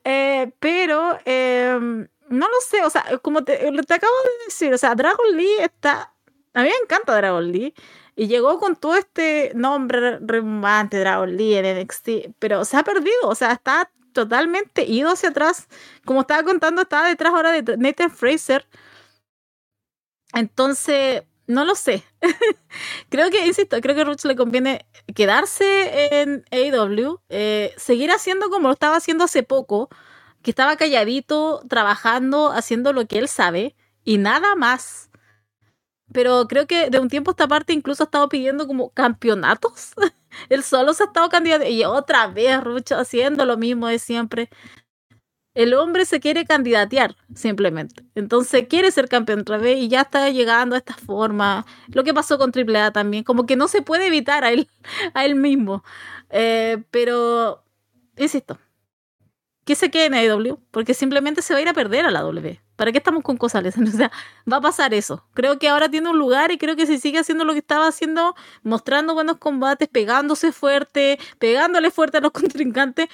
Eh, pero em, no lo sé, o sea, como te, te, acabo de decir, o sea, Dragon Lee está. A mí me encanta Dragon Lee. Y llegó con todo este nombre remumbante, Dragon Lee en NXT, pero se ha perdido, o sea, está totalmente ido hacia atrás. Como estaba contando, estaba detrás ahora de Nathan Fraser. Entonces, no lo sé. creo que, insisto, creo que a Ruch le conviene quedarse en AEW, eh, seguir haciendo como lo estaba haciendo hace poco, que estaba calladito, trabajando, haciendo lo que él sabe y nada más. Pero creo que de un tiempo a esta parte incluso ha estado pidiendo como campeonatos. él solo se ha estado candidato y otra vez Rucho haciendo lo mismo de siempre el hombre se quiere candidatear, simplemente. Entonces quiere ser campeón otra vez y ya está llegando a esta forma. Lo que pasó con AAA también, como que no se puede evitar a él, a él mismo. Eh, pero, insisto, que se quede en AEW, porque simplemente se va a ir a perder a la W. ¿Para qué estamos con cosas? O sea, va a pasar eso. Creo que ahora tiene un lugar y creo que si sigue haciendo lo que estaba haciendo, mostrando buenos combates, pegándose fuerte, pegándole fuerte a los contrincantes,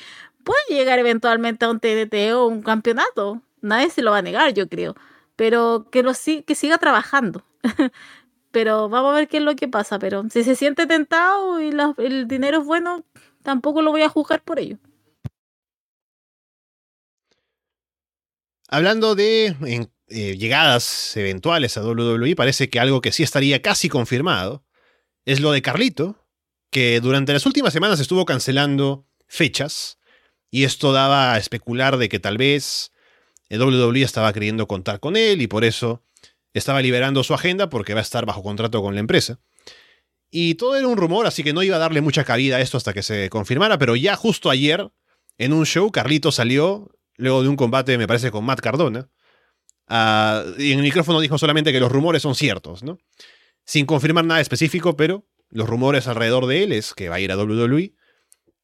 puede llegar eventualmente a un TDT o un campeonato. Nadie se lo va a negar, yo creo. Pero que, lo, que siga trabajando. pero vamos a ver qué es lo que pasa. Pero si se siente tentado y el dinero es bueno, tampoco lo voy a juzgar por ello. Hablando de eh, llegadas eventuales a WWE, parece que algo que sí estaría casi confirmado es lo de Carlito, que durante las últimas semanas estuvo cancelando fechas y esto daba a especular de que tal vez WWE estaba queriendo contar con él y por eso estaba liberando su agenda porque va a estar bajo contrato con la empresa. Y todo era un rumor, así que no iba a darle mucha cabida a esto hasta que se confirmara, pero ya justo ayer, en un show, Carlito salió, luego de un combate, me parece, con Matt Cardona, uh, y en el micrófono dijo solamente que los rumores son ciertos, ¿no? Sin confirmar nada específico, pero los rumores alrededor de él es que va a ir a WWE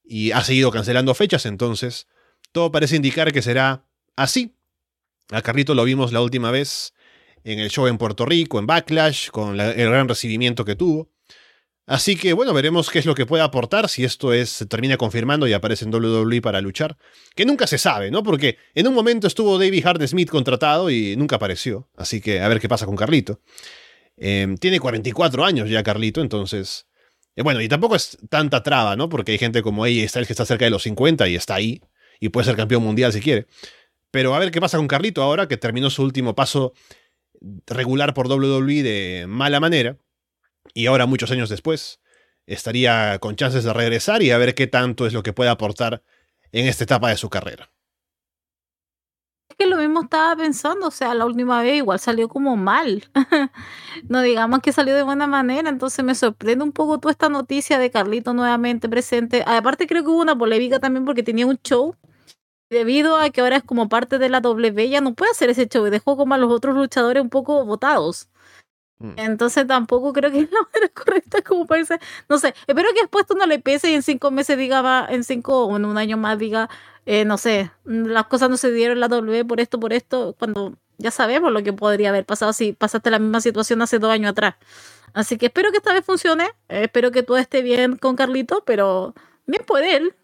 y ha seguido cancelando fechas, entonces todo parece indicar que será así. A Carlito lo vimos la última vez en el show en Puerto Rico, en Backlash, con el gran recibimiento que tuvo. Así que bueno, veremos qué es lo que puede aportar, si esto es, se termina confirmando y aparece en WWE para luchar. Que nunca se sabe, ¿no? Porque en un momento estuvo David Hart Smith contratado y nunca apareció. Así que a ver qué pasa con Carlito. Em, tiene 44 años ya Carlito, entonces eh, bueno, y tampoco es tanta traba, ¿no? Porque hay gente como ella Styles que está cerca de los 50 y está ahí. Y puede ser campeón mundial si quiere. Pero a ver qué pasa con Carlito ahora, que terminó su último paso regular por WWE de mala manera. Y ahora, muchos años después, estaría con chances de regresar y a ver qué tanto es lo que puede aportar en esta etapa de su carrera que lo mismo estaba pensando, o sea, la última vez igual salió como mal. no digamos que salió de buena manera, entonces me sorprende un poco toda esta noticia de Carlito nuevamente presente. Aparte creo que hubo una polémica también porque tenía un show. Debido a que ahora es como parte de la W, ya no puede hacer ese show y dejó como a los otros luchadores un poco votados. Mm. Entonces tampoco creo que es la manera correcta como parece. No sé, espero que después tú no le pese y en cinco meses diga, en cinco o en un año más diga, eh, no sé, las cosas no se dieron la W por esto, por esto, cuando ya sabemos lo que podría haber pasado si pasaste la misma situación hace dos años atrás. Así que espero que esta vez funcione, eh, espero que todo esté bien con Carlito, pero bien por él,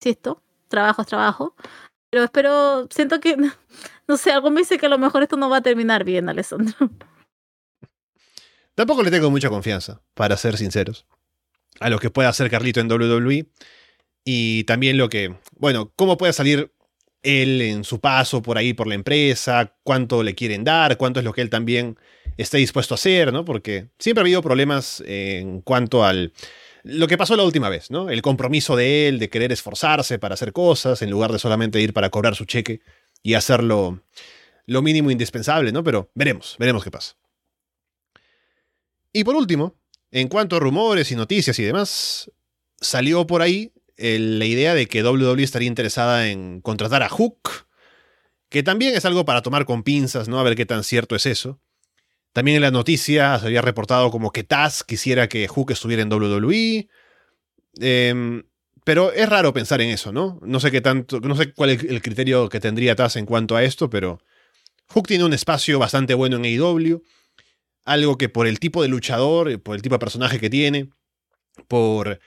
insisto, trabajo es trabajo. Pero espero, siento que, no sé, algo me dice que a lo mejor esto no va a terminar bien, Alessandro. Tampoco le tengo mucha confianza, para ser sinceros, a lo que pueda hacer Carlito en WWE. Y también lo que, bueno, cómo puede salir él en su paso por ahí por la empresa, cuánto le quieren dar, cuánto es lo que él también esté dispuesto a hacer, ¿no? Porque siempre ha habido problemas en cuanto al lo que pasó la última vez, ¿no? El compromiso de él de querer esforzarse para hacer cosas en lugar de solamente ir para cobrar su cheque y hacerlo lo mínimo indispensable, ¿no? Pero veremos, veremos qué pasa. Y por último, en cuanto a rumores y noticias y demás, salió por ahí la idea de que WWE estaría interesada en contratar a Hook, que también es algo para tomar con pinzas, ¿no? A ver qué tan cierto es eso. También en la noticia se había reportado como que Taz quisiera que Hook estuviera en WWE. Em, pero es raro pensar en eso, ¿no? No sé qué tanto, no sé cuál es el criterio que tendría Taz en cuanto a esto, pero Hook tiene un espacio bastante bueno en AEW algo que por el tipo de luchador, por el tipo de personaje que tiene, por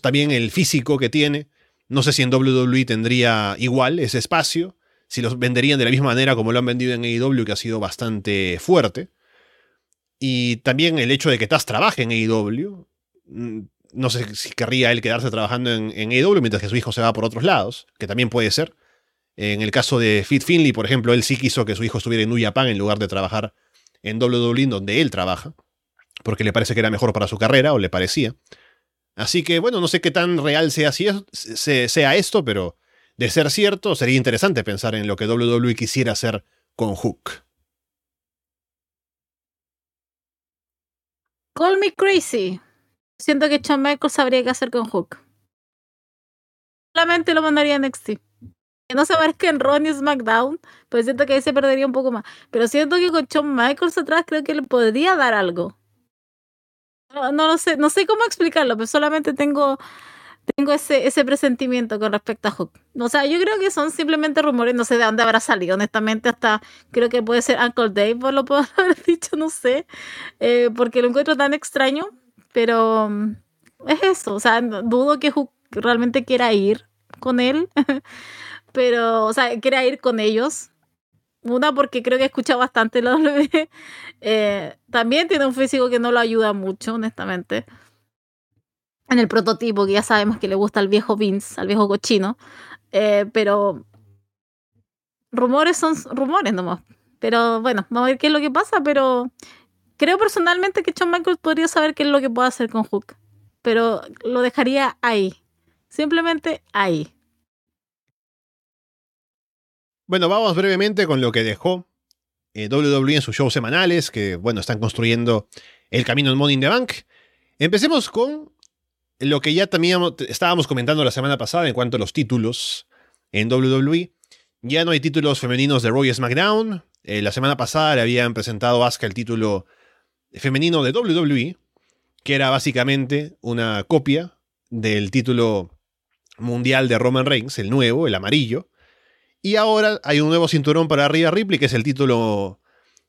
también el físico que tiene, no sé si en WWE tendría igual ese espacio, si los venderían de la misma manera como lo han vendido en AEW, que ha sido bastante fuerte. Y también el hecho de que Taz trabaje en AEW. Mm, no sé si querría él quedarse trabajando en, en AEW mientras que su hijo se va por otros lados, que también puede ser. En el caso de Fit Finley, por ejemplo, él sí quiso que su hijo estuviera en New Japan en lugar de trabajar en WWE, donde él trabaja, porque le parece que era mejor para su carrera, o le parecía. Así que, bueno, no sé qué tan real sea, sea esto, pero de ser cierto, sería interesante pensar en lo que WWE quisiera hacer con Hook. Call me crazy. Siento que Shawn Michaels sabría qué hacer con Hook. Solamente lo mandaría en NXT no se que en Ronnie y SmackDown, pues siento que ahí se perdería un poco más. Pero siento que con Shawn Michaels atrás creo que le podría dar algo. No, no lo sé, no sé cómo explicarlo, pero solamente tengo, tengo ese, ese presentimiento con respecto a Hook. O sea, yo creo que son simplemente rumores, no sé de dónde habrá salido, honestamente, hasta creo que puede ser Uncle Dave, por lo puedo haber dicho, no sé, eh, porque lo encuentro tan extraño, pero mm, es eso, o sea, dudo que Hook realmente quiera ir con él. pero, o sea, quería ir con ellos. Una, porque creo que he escuchado bastante la W. Eh, también tiene un físico que no lo ayuda mucho, honestamente. En el prototipo, que ya sabemos que le gusta al viejo Vince, al viejo cochino. Eh, pero rumores son rumores nomás. Pero bueno, vamos a ver qué es lo que pasa. Pero creo personalmente que John Michaels podría saber qué es lo que puede hacer con Hook. Pero lo dejaría ahí. Simplemente ahí. Bueno, vamos brevemente con lo que dejó eh, WWE en sus shows semanales, que bueno, están construyendo el camino al Money in the Bank. Empecemos con lo que ya también estábamos comentando la semana pasada en cuanto a los títulos en WWE. Ya no hay títulos femeninos de Roy SmackDown. Eh, la semana pasada le habían presentado a Asuka el título femenino de WWE, que era básicamente una copia del título mundial de Roman Reigns, el nuevo, el amarillo. Y ahora hay un nuevo cinturón para Rhea Ripley, que es el título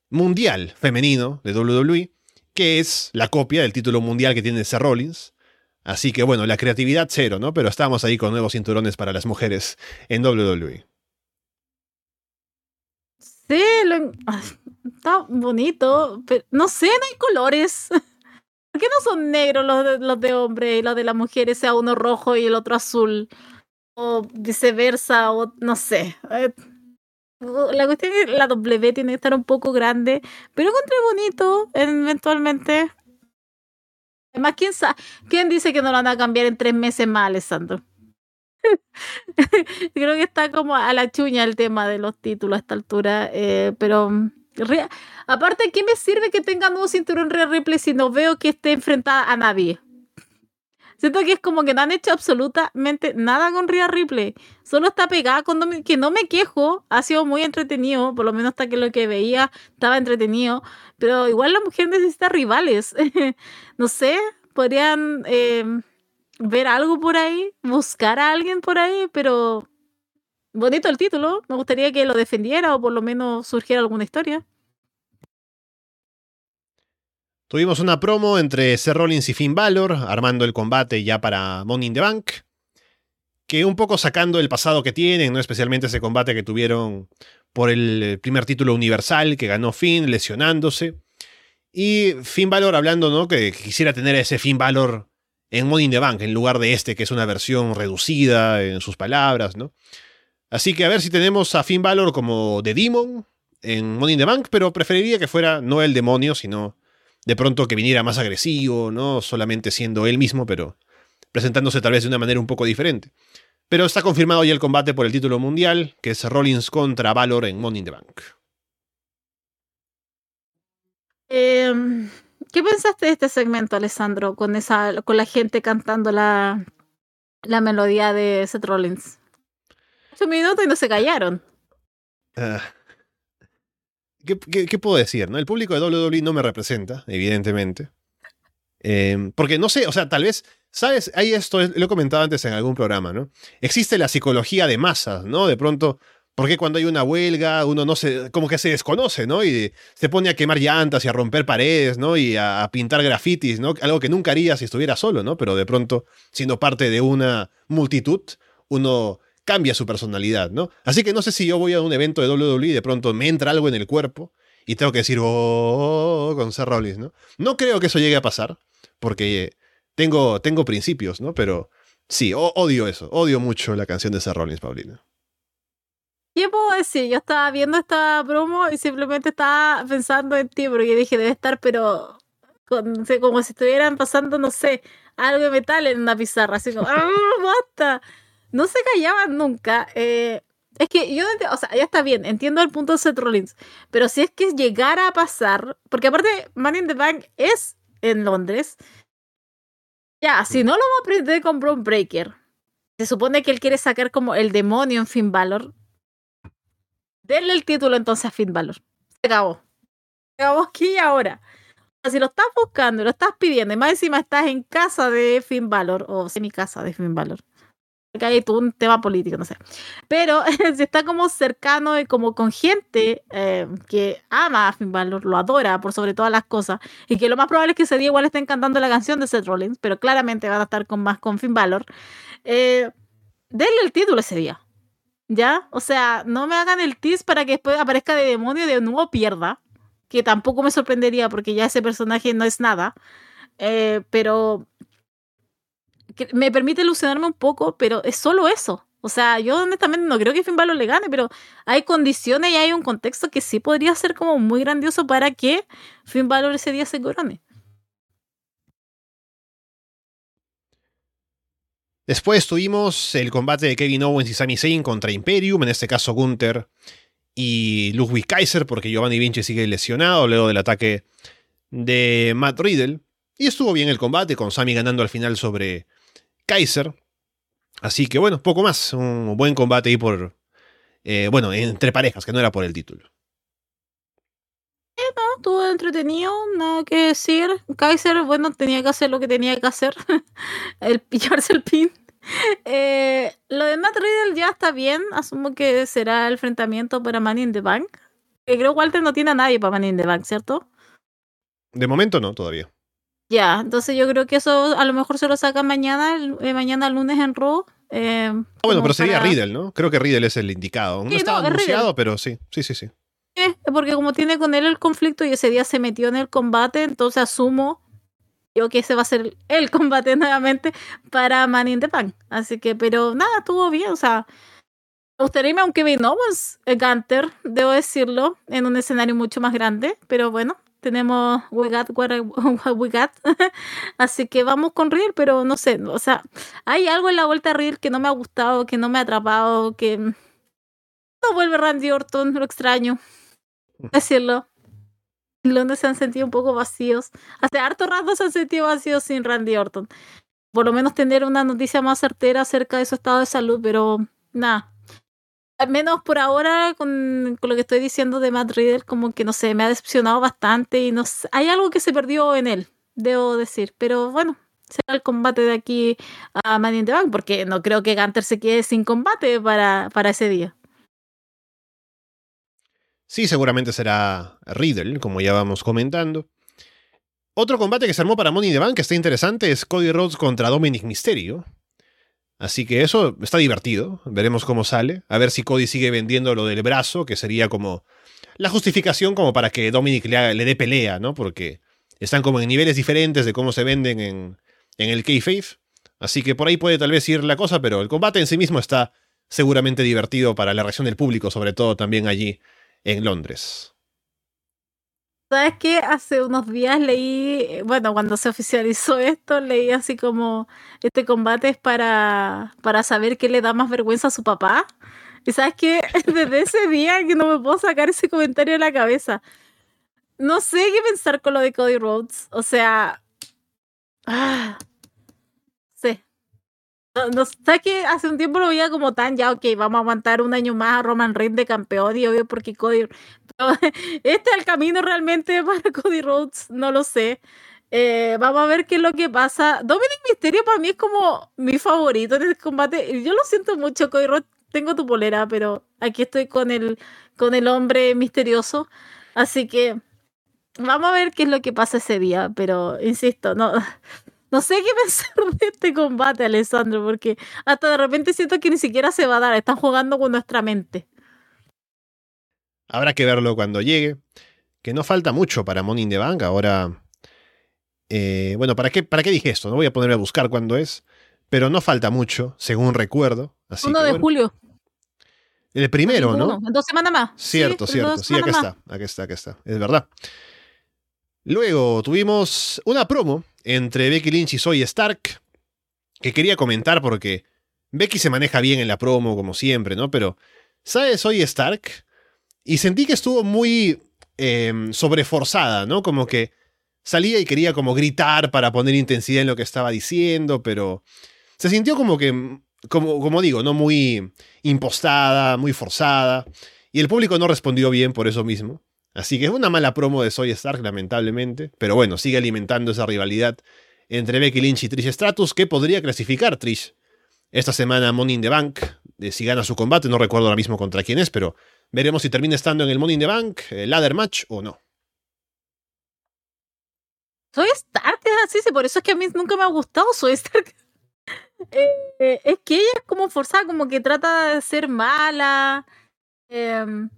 mundial femenino de WWE, que es la copia del título mundial que tiene Seth Rollins. Así que bueno, la creatividad cero, ¿no? Pero estamos ahí con nuevos cinturones para las mujeres en WWE. Sí, está bonito. Pero no sé, no hay colores. ¿Por qué no son negros los de, los de hombre y los de las mujeres, sea uno rojo y el otro azul? O viceversa, o no sé. Eh, la cuestión es que la W tiene que estar un poco grande, pero encontré bonito eventualmente. Además, ¿quién, ¿quién dice que no lo van a cambiar en tres meses más, Alessandro? Creo que está como a la chuña el tema de los títulos a esta altura, eh, pero aparte, ¿qué me sirve que tenga nuevo cinturón Real Ripley si no veo que esté enfrentada a nadie? Siento que es como que no han hecho absolutamente nada con Rhea Ripley. Solo está pegada con Dominic, que no me quejo, ha sido muy entretenido, por lo menos hasta que lo que veía estaba entretenido. Pero igual la mujer necesita rivales. no sé, podrían eh, ver algo por ahí, buscar a alguien por ahí, pero bonito el título. Me gustaría que lo defendiera o por lo menos surgiera alguna historia. Tuvimos una promo entre Seth Rollins y Finn Balor, armando el combate ya para Money in the Bank. Que un poco sacando el pasado que tienen, ¿no? especialmente ese combate que tuvieron por el primer título universal que ganó Finn, lesionándose. Y Finn Balor hablando, ¿no? Que quisiera tener ese Finn Balor en Money in the Bank, en lugar de este, que es una versión reducida en sus palabras, ¿no? Así que a ver si tenemos a Finn Balor como The Demon en Money in the Bank, pero preferiría que fuera no el demonio, sino de pronto que viniera más agresivo, no solamente siendo él mismo, pero presentándose tal vez de una manera un poco diferente. Pero está confirmado ya el combate por el título mundial, que es Rollins contra Valor en Money in the Bank. Em, ¿Qué pensaste de este segmento, Alessandro, con esa, con la gente cantando la, la melodía de Seth Rollins? Ocho minutos y no se callaron. Uh, ¿qué, puedo decir? ¿no? El público de WWE no me representa, evidentemente. Eh, porque no sé, o sea, tal vez, ¿sabes? Hay esto, lo he comentado antes en algún programa, ¿no? Existe la psicología de masas, ¿no? De pronto, porque cuando hay una huelga, uno no se, como que se desconoce, ¿no? Y se pone a quemar llantas y a romper paredes, ¿no? Y a, a pintar grafitis, ¿no? Algo que nunca haría si estuviera solo, ¿no? Pero de pronto, siendo parte de una multitud, uno cambia su personalidad, ¿no? Así que no sé si yo voy a un evento de WWE y de pronto me entra algo en el cuerpo y tengo que decir, oh, con Seth Rollins, ¿no? No creo que eso llegue a pasar, porque tengo, tengo principios, ¿no? Pero sí, odio eso, odio mucho la canción de Seth Rollins, Paulina. ¿Qué puedo decir? Yo estaba viendo esta promo y simplemente estaba pensando en ti, porque dije, debe estar, pero como si estuvieran pasando, no sé, algo de metal en una pizarra, así como, ¡ah, basta! No se callaban nunca. Eh, es que yo, o sea, ya está bien, entiendo el punto de Seth Rollins, pero si es que llegara a pasar, porque aparte Money in the Bank es en Londres, ya, si no lo va a aprender con Braun Breaker, se supone que él quiere sacar como el demonio en Finn Balor, denle el título entonces a Finn Balor. Se acabó. Se acabó aquí y ahora. Si lo estás buscando, lo estás pidiendo, y más encima estás en casa de Finn Balor, o semi casa de Finn Balor que hay todo un tema político, no sé. Pero si está como cercano y como con gente eh, que ama a Finn Balor, lo adora por sobre todas las cosas, y que lo más probable es que ese día igual estén cantando la canción de Seth Rollins, pero claramente van a estar con más con Finn Balor, eh, denle el título ese día. ¿Ya? O sea, no me hagan el tease para que después aparezca de demonio y de nuevo pierda, que tampoco me sorprendería porque ya ese personaje no es nada. Eh, pero me permite ilusionarme un poco, pero es solo eso. O sea, yo honestamente no creo que Finn Balor le gane, pero hay condiciones y hay un contexto que sí podría ser como muy grandioso para que Finn Balor ese día se corone. Después tuvimos el combate de Kevin Owens y Sami Zayn contra Imperium, en este caso Gunther y Ludwig Kaiser, porque Giovanni Vinci sigue lesionado luego del ataque de Matt Riddle. Y estuvo bien el combate, con Sami ganando al final sobre Kaiser. Así que bueno, poco más. Un buen combate ahí por. Eh, bueno, entre parejas, que no era por el título. Eh, no, estuvo entretenido, nada que decir. Kaiser, bueno, tenía que hacer lo que tenía que hacer. el pillarse el pin. Eh, lo de Matt Riddle ya está bien. Asumo que será el enfrentamiento para Money in the Bank. creo que Walter no tiene a nadie para Money in the Bank, ¿cierto? De momento no, todavía. Ya, entonces yo creo que eso a lo mejor se lo saca mañana, eh, mañana lunes en Raw. Eh, ah, bueno, pero sería Riddle, ¿no? Creo que Riddle es el indicado. No estaba anunciado, pero sí, sí, sí, sí. porque como tiene con él el conflicto y ese día se metió en el combate, entonces asumo yo que ese va a ser el combate nuevamente para Man in the Bank. Así que, pero nada, estuvo bien, o sea, me gustaría irme a un Kevin Owens, Gunter, debo decirlo, en un escenario mucho más grande, pero bueno, tenemos We Got We Got. Así que vamos con Real, pero no sé, o sea, hay algo en la vuelta a Real que no me ha gustado, que no me ha atrapado, que no vuelve Randy Orton, lo extraño. Decirlo. Londres se han sentido un poco vacíos. Hace harto rato se han sentido vacíos sin Randy Orton. por lo menos tener una noticia más certera acerca de su estado de salud, pero nada. Al menos por ahora, con, lo que estoy diciendo de Matt Riddle, como que no sé, me ha decepcionado bastante y no hay algo que se perdió en él, debo decir. Pero bueno, será el combate de aquí a Money in the Bank, porque no creo que Gunter se quede sin combate para, para ese día. Sí, seguramente será Riddle, como ya vamos comentando. Otro combate que se armó para Money in the Bank que está interesante es Cody Rhodes contra Dominic Mysterio. Así que eso está divertido. Veremos cómo sale. A ver si Cody sigue vendiendo lo del brazo, que sería como la justificación como para que Dominic le, le dé pelea, ¿no? Porque están como en niveles diferentes de cómo se venden en, en el Kayfabe. Así que por ahí puede tal vez ir la cosa, pero el combate en sí mismo está seguramente divertido para la reacción del público, sobre todo también allí en Londres. ¿Sabes qué? Hace unos días leí, bueno, cuando se oficializó esto, leí así como este combate es para, para saber qué le da más vergüenza a su papá. Y sabes qué? Desde ese día que no me puedo sacar ese comentario de la cabeza. No sé qué pensar con lo de Cody Rhodes. O sea. Ah, ¿Sabes que Hace un tiempo lo veía como tan, ya, ok, vamos a aguantar un año más a Roman Reigns de campeón y obvio porque Cody este es el camino realmente para Cody Rhodes, no lo sé. Eh, vamos a ver qué es lo que pasa. Dominic Mysterio para mí es como mi favorito en el combate. Yo lo siento mucho, Cody Rhodes. Tengo tu polera, pero aquí estoy con el, con el hombre misterioso. Así que vamos a ver qué es lo que pasa ese día. Pero insisto, no, no sé qué pensar de este combate, Alessandro, porque hasta de repente siento que ni siquiera se va a dar. Están jugando con nuestra mente. Habrá que verlo cuando llegue. Que no falta mucho para Money in the Bank. Ahora. eh, bueno, ¿para qué, ¿para qué dije esto? No voy a ponerme a buscar cuándo es. Pero no falta mucho, según recuerdo. Así 1 que, de bueno, julio. El primero, ¿no? Dos semanas más. Cierto, Sí, cierto. Sí, acá más. está. Acá está, acá está. Es verdad. Luego tuvimos una promo entre Becky Lynch y Zoe Stark. Que quería comentar porque Becky se maneja bien en la promo, como siempre, ¿no? Pero, ¿sabes Zoe Stark? Y sentí que estuvo muy eh, sobreforzada, ¿no? Como que salía y quería como gritar para poner intensidad en lo que estaba diciendo, pero se sintió como que, como, como digo, ¿no? Muy impostada, muy forzada. Y el público no respondió bien por eso mismo. Así que es una mala promo de Soy Stark, lamentablemente. Pero bueno, sigue alimentando esa rivalidad entre Becky Lynch y Trish Stratus, que podría clasificar Trish esta semana Money in the Bank. Eh, si gana su combate, no recuerdo ahora mismo contra quién es, pero veremos si termina estando en el Money in the Bank, el ladder match o no. Soy Stark, así, sí, por eso es que a mí nunca me ha gustado Soy Stark. Eh, eh, es que ella es como forzada, como que trata de ser mala. em,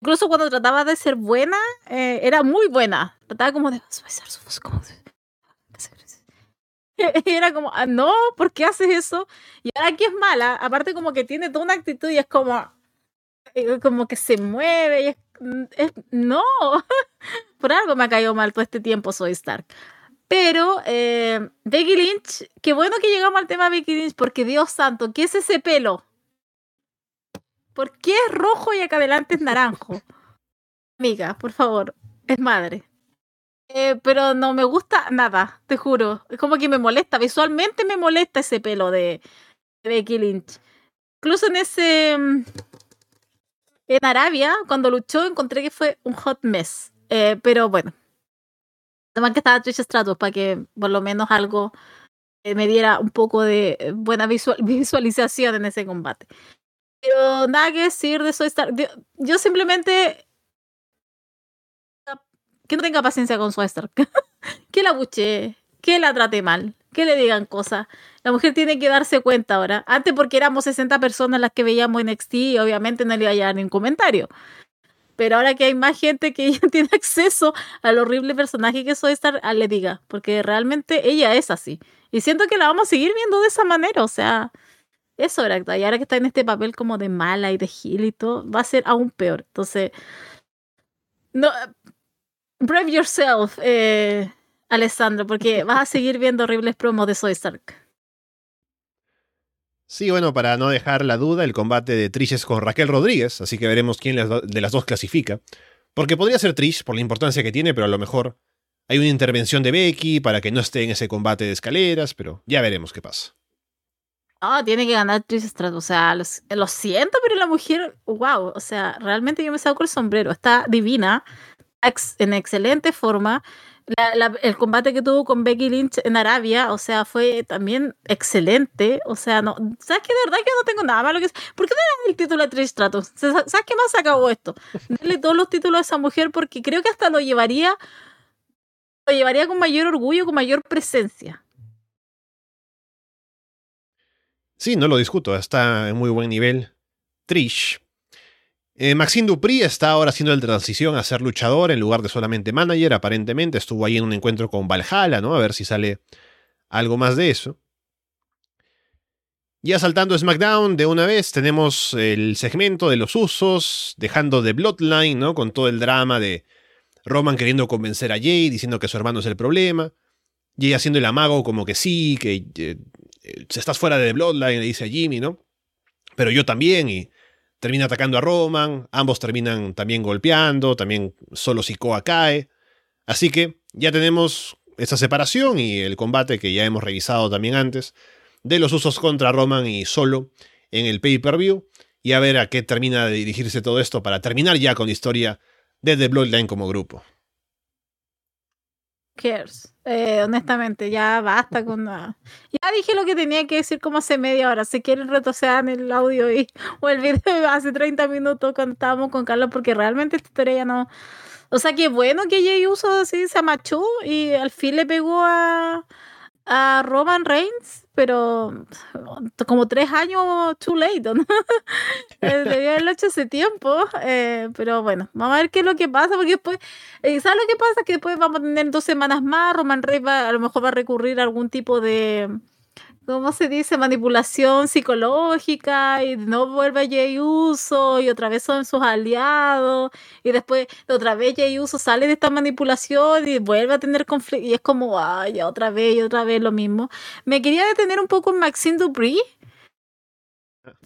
incluso cuando trataba de ser buena, eh, era muy buena. Trataba como de como de- Era como, ah, no, ¿por qué haces eso? Y ahora que es mala, aparte como que tiene toda una actitud y es como, eh, como que se mueve y es, no, por algo me ha caído mal todo este tiempo Soy Stark. Pero eh, Becky Lynch, qué bueno que llegamos al tema de Becky Lynch, porque Dios santo, ¿qué es ese pelo? ¿Por qué es rojo y acá adelante es naranjo? Amiga, por favor, es madre. Eh, pero no me gusta nada, te juro. Es como que me molesta, visualmente me molesta ese pelo de, Becky Lynch. Incluso en ese... mm, En Arabia, cuando luchó, encontré que fue un hot mess. Eh, pero bueno. Además que estaba Trish Stratus para que por lo menos algo eh, me diera un poco de buena visual- visualización en ese combate. Pero nada que decir de eso. Yo, yo simplemente que no tenga paciencia con su que la buche, que la trate mal, que le digan cosas. La mujer tiene que darse cuenta ahora. Antes porque éramos 60 personas las que veíamos NXT y obviamente no le iba a llegar ningún comentario. Pero ahora que hay más gente que ya tiene acceso al horrible personaje que soy Star, le diga, porque realmente ella es así. Y siento que la vamos a seguir viendo de esa manera, o sea, eso era Y ahora que está en este papel como de mala y de gil y todo, va a ser aún peor. Entonces, no, brave yourself, eh, Alessandro, porque vas a seguir viendo horribles promos de Soy Stark. Sí, bueno, para no dejar la duda, el combate de Trish es con Raquel Rodríguez, así que veremos quién de las dos clasifica. Porque podría ser Trish por la importancia que tiene, pero a lo mejor Hay una intervención de Becky para que no esté en ese combate de escaleras, pero ya veremos qué pasa. No, tiene que ganar Trish Stratus. O sea, lo, siento, pero la mujer, wow. O sea, realmente yo me saco el sombrero. Está divina, en excelente forma. el combate que tuvo con Becky Lynch en Arabia, o sea, fue también excelente. O sea, no, ¿sabes qué? De verdad que no tengo nada malo que ¿Por qué no le el título a Trish Stratus? ¿Sabes qué más acabó esto? Darle todos los títulos a esa mujer porque creo que hasta lo llevaría, lo llevaría con mayor orgullo, con mayor presencia. Sí, no lo discuto, está en muy buen nivel. Trish. Eh, Maxine Dupri está ahora haciendo la transición a ser luchador en lugar de solamente manager, aparentemente. Estuvo ahí en un encuentro con Valhalla, ¿no? A ver si sale algo más de eso. Ya saltando SmackDown de una vez, tenemos el segmento de los usos, dejando de Bloodline, ¿no? Con todo el drama de Roman queriendo convencer a Jay, diciendo que su hermano es el problema. Jay haciendo el amago como que sí, que eh, eh, estás fuera de Bloodline, le dice a Jimmy, ¿no? Pero yo también, y termina atacando a Roman, ambos terminan también golpeando, también solo Sikoa cae. Así que ya tenemos esa separación y el combate que ya hemos revisado también antes, de los usos contra Roman y solo en el pay-per-view, y a ver a qué termina de dirigirse todo esto para terminar ya con la historia de The Bloodline como grupo. Eh, honestamente, ya basta con nada. Ya dije lo que tenía que decir como hace media hora. Si quieren retroceder el audio y, o el video hace 30 minutos cuando estábamos con Carlos, porque realmente esta historia ya no. O sea, qué bueno que Jay Uso así se amachó y al fin le pegó a, a Roman Reigns, pero como tres años too late, ¿no? Eh, debía haberlo hecho hace tiempo, eh, pero bueno, vamos a ver qué es lo que pasa, porque después, eh, ¿sabes lo que pasa? Que después vamos a tener dos semanas más, Roman Reigns va, a lo mejor va a recurrir a algún tipo de ¿cómo se dice? Manipulación psicológica y no vuelve Jay Uso y otra vez son sus aliados y después otra vez Jay Uso sale de esta manipulación y vuelve a tener conflicto y es como, ay, otra vez y otra vez lo mismo. Me quería detener un poco en Maxine Dupri.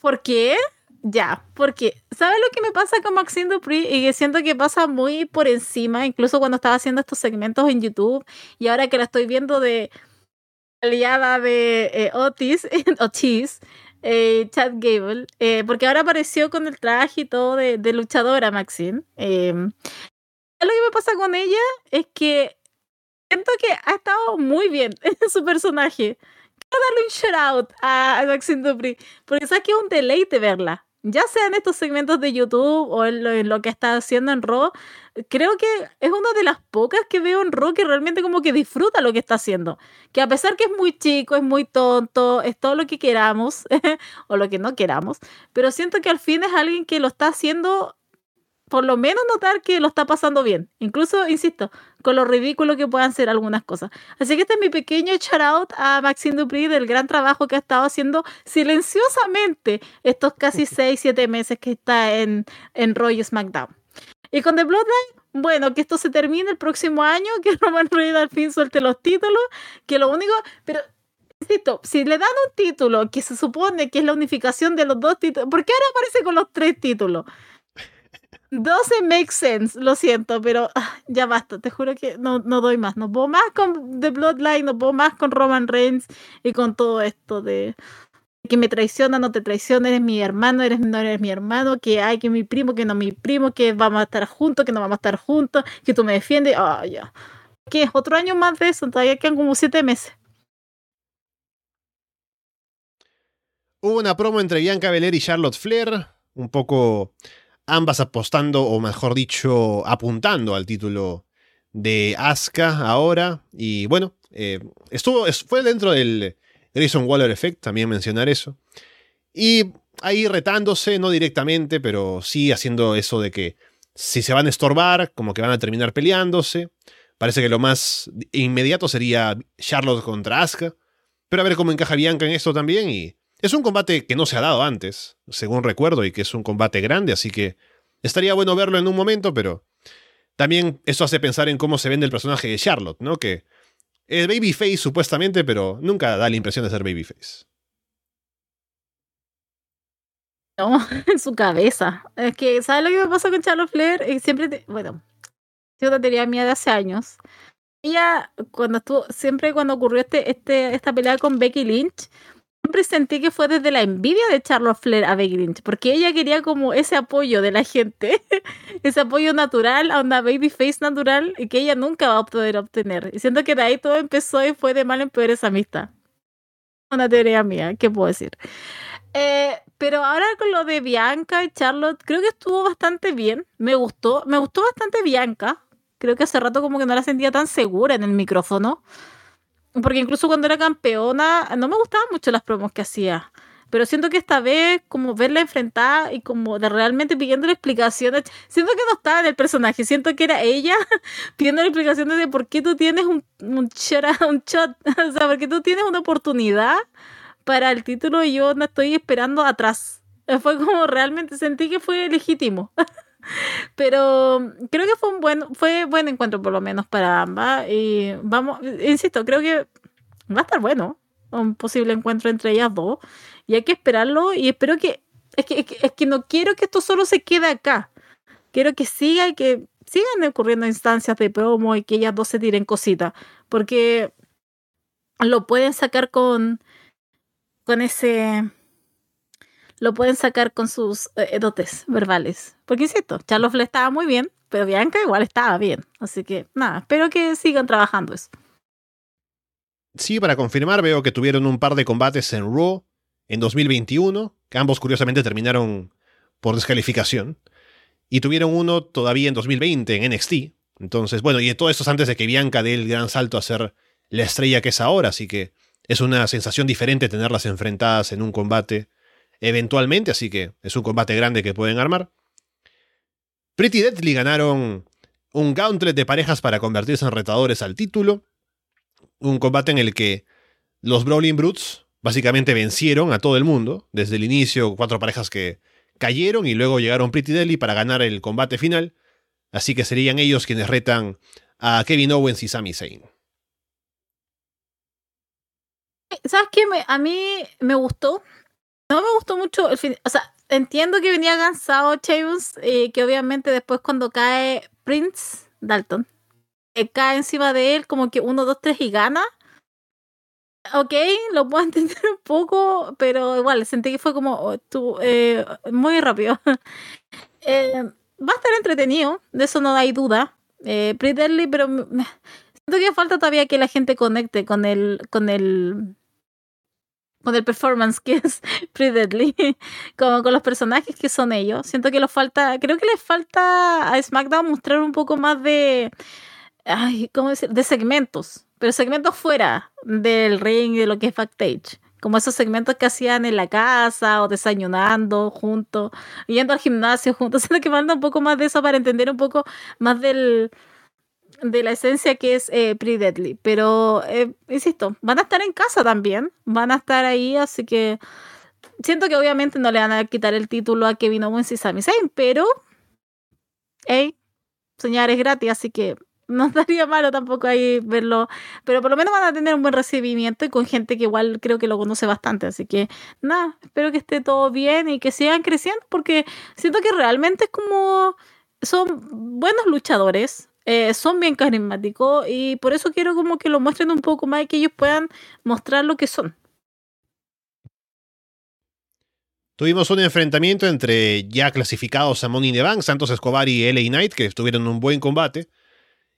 ¿Por qué? Ya, porque ¿sabes lo que me pasa con Maxine Dupri? Y que siento que pasa muy por encima, incluso cuando estaba haciendo estos segmentos en YouTube y ahora que la estoy viendo de aliada de eh, Otis, Otis eh, Chad Gable, eh, porque ahora apareció con el traje y todo de, luchadora, Maxine. Eh, lo que me pasa con ella es que siento que ha estado muy bien en su personaje. Quiero darle un shout out a, Maxine Dupri, porque sabes que es un deleite verla ya sea en estos segmentos de YouTube o en lo, que está haciendo en Raw, creo que es una de las pocas que veo en Raw que realmente como que disfruta lo que está haciendo. Que a pesar que es muy chico, es muy tonto, es todo lo que queramos o lo que no queramos, pero siento que al fin es alguien que lo está haciendo por lo menos notar que lo está pasando bien. Incluso, insisto, con lo ridículo que puedan ser algunas cosas. Así que este es mi pequeño shout out a Maxine Dupri del gran trabajo que ha estado haciendo silenciosamente estos casi 6, 7 meses que está en, en Roy SmackDown. Y con The Bloodline, bueno, que esto se termine el próximo año, que Roman Reigns al fin suelte los títulos, que lo único, pero insisto, si le dan un título que se supone que es la unificación de los dos títulos, ¿por qué ahora aparece con los tres títulos? 12 makes sense, lo siento, pero ah, ya basta, te juro que no, no doy más. No puedo más con The Bloodline, no puedo más con Roman Reigns y con todo esto de que me traiciona, no te traiciona, eres mi hermano, eres, no eres mi hermano, que hay que mi primo, que no mi primo, que vamos a estar juntos, que no vamos a estar juntos, que tú me defiendes. Ah, ya. ¿Qué? Otro año más de eso, todavía quedan como siete meses. Hubo una promo entre Bianca Belair y Charlotte Flair, un poco ambas apostando, o mejor dicho, apuntando al título de Asuka ahora. Y bueno, eh, estuvo, fue dentro del Grayson Waller Effect, también mencionar eso. Y ahí retándose, no directamente, pero sí haciendo eso de que si se van a estorbar, como que van a terminar peleándose. Parece que lo más inmediato sería Charlotte contra Asuka. Pero a ver cómo encaja Bianca en esto también y es un combate que no se ha dado antes, según recuerdo, y que es un combate grande, así que estaría bueno verlo en un momento, pero también eso hace pensar en cómo se vende el personaje de Charlotte, ¿no? Que es babyface supuestamente, pero nunca da la impresión de ser babyface. No, en su cabeza. Es que, ¿sabes lo que me pasa con Charlotte Flair? siempre, bueno, yo una teoría mía de hace años. ella, cuando estuvo, siempre cuando ocurrió este, este, esta pelea con Becky Lynch, siempre sentí que fue desde la envidia de Charlotte Flair a Becky Lynch, porque ella quería como ese apoyo de la gente, ese apoyo natural a una babyface natural y que ella nunca va a poder obtener. Y siento que de ahí todo empezó y fue de mal en peor esa amistad. Una teoría mía, ¿qué puedo decir? Eh, pero ahora con lo de Bianca y Charlotte, creo que estuvo bastante bien. Me gustó, me gustó bastante Bianca. Creo que hace rato como que no la sentía tan segura en el micrófono. Porque incluso cuando era campeona, no me gustaban mucho las promos que hacía. Pero siento que esta vez, como verla enfrentada y como de realmente pidiéndole explicaciones, siento que no estaba en el personaje, siento que era ella pidiendo explicaciones de por qué tú tienes un, un shot, o sea, por qué tú tienes una oportunidad para el título y yo no estoy esperando atrás. Fue como realmente sentí que fue legítimo. Pero creo que fue un buen, fue buen encuentro por lo menos para ambas. Y vamos, insisto, creo que va a estar bueno un posible encuentro entre ellas dos. Y hay que esperarlo. Y espero que es que, es que, no quiero que esto solo se quede acá. Quiero que siga y que sigan ocurriendo instancias de promo y que ellas dos se tiren cositas. Porque lo pueden sacar con, con ese lo pueden sacar con sus eh, dotes verbales. Porque insisto, Charles le estaba muy bien, pero Bianca igual estaba bien. Así que nada, espero que sigan trabajando eso. Sí, para confirmar, veo que tuvieron un par de combates en Raw en 2021, que ambos curiosamente terminaron por descalificación. Y tuvieron uno todavía en 2020 en NXT. Entonces, bueno, y todo esto es antes de que Bianca dé el gran salto a ser la estrella que es ahora, así que es una sensación diferente tenerlas enfrentadas en un combate eventualmente, así que es un combate grande que pueden armar. Pretty Deadly ganaron un gauntlet de parejas para convertirse en retadores al título. Un combate en el que los Brawling Brutes básicamente vencieron a todo el mundo. Desde el inicio, cuatro parejas que cayeron y luego llegaron Pretty Deadly para ganar el combate final. Así que serían ellos quienes retan a Kevin Owens y Sami Zayn. ¿Sabes qué? A mí me gustó no me gustó mucho el fin. O sea, entiendo que venía cansado Sheamus y que obviamente después cuando cae Prince Dalton, eh, cae encima de él como que uno, dos, tres y gana. Ok, lo puedo entender un poco, pero igual sentí que fue como oh, eh, muy rápido. eh, va a estar entretenido, de eso no hay duda. Eh, Pretty pero siento que falta todavía que la gente conecte con el, con el con el performance que es Pretty Deadly, como con los personajes que son ellos. Siento que les falta, creo que les falta a SmackDown mostrar un poco más de, ay, ¿cómo decir? De segmentos, pero segmentos fuera del ring y de lo que es backstage. Como esos segmentos que hacían en la casa o desayunando juntos, yendo al gimnasio juntos. Siento que falta un poco más de eso para entender un poco más del, de la esencia que es eh, Pretty Deadly. Pero, eh, insisto, van a estar en casa también. Van a estar ahí, así que siento que obviamente no le van a quitar el título a Kevin Owens y Sami Zayn, pero, hey, soñar es gratis, así que no estaría malo tampoco ahí verlo. Pero por lo menos van a tener un buen recibimiento y con gente que igual creo que lo conoce bastante. Así que, nada, espero que esté todo bien y que sigan creciendo porque siento que realmente es como son buenos luchadores, eh, son bien carismáticos y por eso quiero como que lo muestren un poco más y que ellos puedan mostrar lo que son. Tuvimos un enfrentamiento entre ya clasificados a Money in Santos Escobar y LA Knight, que tuvieron un buen combate.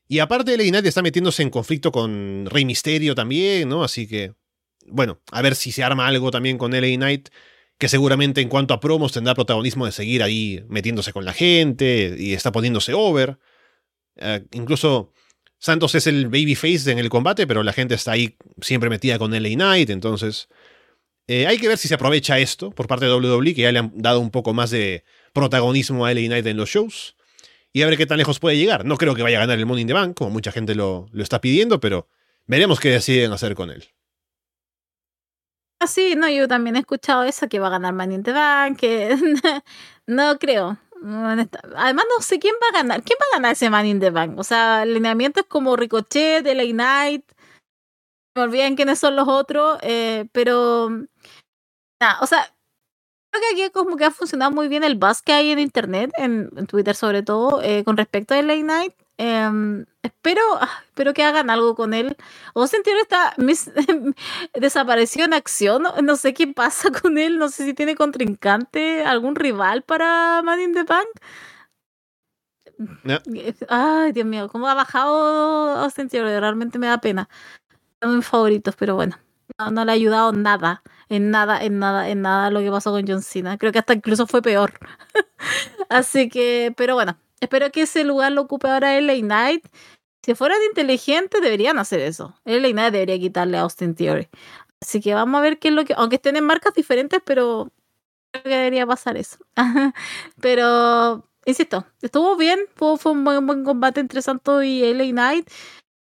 Y aparte LA Knight está metiéndose en conflicto con Rey Misterio también, ¿no? Así que, bueno, a ver si se arma algo también con LA Knight, que seguramente en cuanto a promos tendrá protagonismo de seguir ahí metiéndose con la gente y está poniéndose over. Eh, incluso Santos es el babyface en el combate, pero la gente está ahí siempre metida con LA Knight, entonces eh, hay que ver si se aprovecha esto por parte de WWE, que ya le han dado un poco más de protagonismo a LA Knight en los shows, y a ver qué tan lejos puede llegar. No creo que vaya a ganar el Money in the Bank, como mucha gente lo, lo está pidiendo, pero veremos qué deciden hacer con él. Ah, sí, no, yo también he escuchado eso, que va a ganar Money in the Bank, que no creo. Además, no sé quién va a ganar. ¿Quién va a ganar ese Man in the Bank? O sea, el lineamiento es como Ricochet, LA Knight. Me olviden quiénes son los otros. Eh, pero. Nada, o sea, creo que aquí como que ha funcionado muy bien el buzz que hay en internet, en, Twitter sobre todo, eh, con respecto a LA Knight. Em, espero, ah, espero que hagan algo con él. Austin Theory está mis, desapareció en acción. No, sé qué pasa con él. No sé si tiene contrincante, algún rival para Man in the Bank. Ay, Dios mío, cómo ha bajado Austin Theory. Realmente me da pena. Son mis favoritos, pero bueno. No, no le ha ayudado nada. En nada, en nada, en nada lo que pasó con John Cena. Creo que hasta incluso fue peor. Así que, pero bueno, Espero que ese lugar lo ocupe ahora LA Knight. Si fueran inteligentes, deberían hacer eso. LA Knight debería quitarle a Austin Theory. Así que vamos a ver qué es lo que. Aunque estén en marcas diferentes, pero creo que debería pasar eso. pero, insisto, estuvo bien. Fue, un buen, buen, combate entre Santos y LA Knight.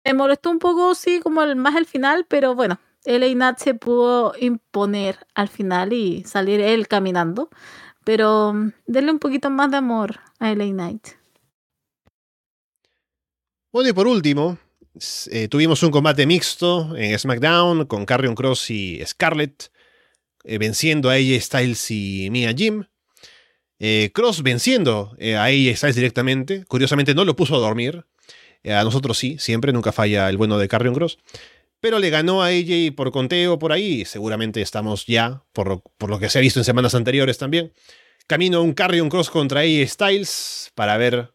Me molestó un poco, sí, como el, más el final, pero bueno, LA Knight se pudo imponer al final y salir él caminando. Pero denle un poquito más de amor a LA Knight. Bueno, y por último, eh, tuvimos un combate mixto en SmackDown con Carrion Cross y Scarlett, eh, venciendo a AJ Styles y Mia Jim. Eh, Cross venciendo a AJ Styles directamente. Curiosamente no lo puso a dormir. a nosotros sí, siempre, nunca falla el bueno de Carrion Cross. Pero le ganó a AJ por conteo por ahí. Seguramente estamos ya, por, por lo que se ha visto en semanas anteriores también. Camino a un Carrion Cross contra AJ Styles para ver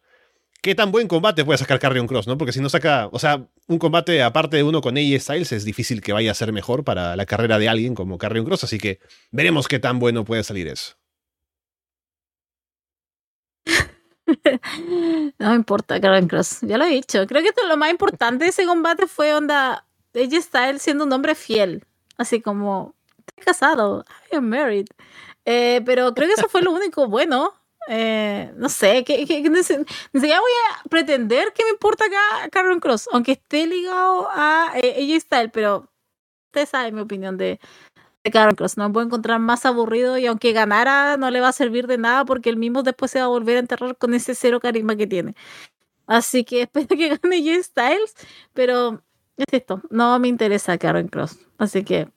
qué tan buen combate puede sacar Carrion Cross, ¿no? Porque si no saca, o sea, un combate aparte de uno con AJ Styles es difícil que vaya a ser mejor para la carrera de alguien como Carrion Cross, así que veremos qué tan bueno puede salir eso. no me importa, Carrion Cross, ya lo he dicho. Creo que esto, lo más importante de ese combate fue onda AJ Styles siendo un hombre fiel, así como, estoy casado, I am married. Eh, pero creo que eso fue lo único bueno eh, no sé, que, que, ni, siquiera voy a pretender que me importa acá Carron Cross, aunque esté ligado a eh, AJ Styles, pero usted sabe mi opinión de, de Cross. No me puedo encontrar más aburrido y aunque ganara, no le va a servir de nada porque él mismo después se va a volver a enterrar con ese cero carisma que tiene. Así que espero que gane AJ Styles, pero es esto, no me interesa Carron Cross. Así que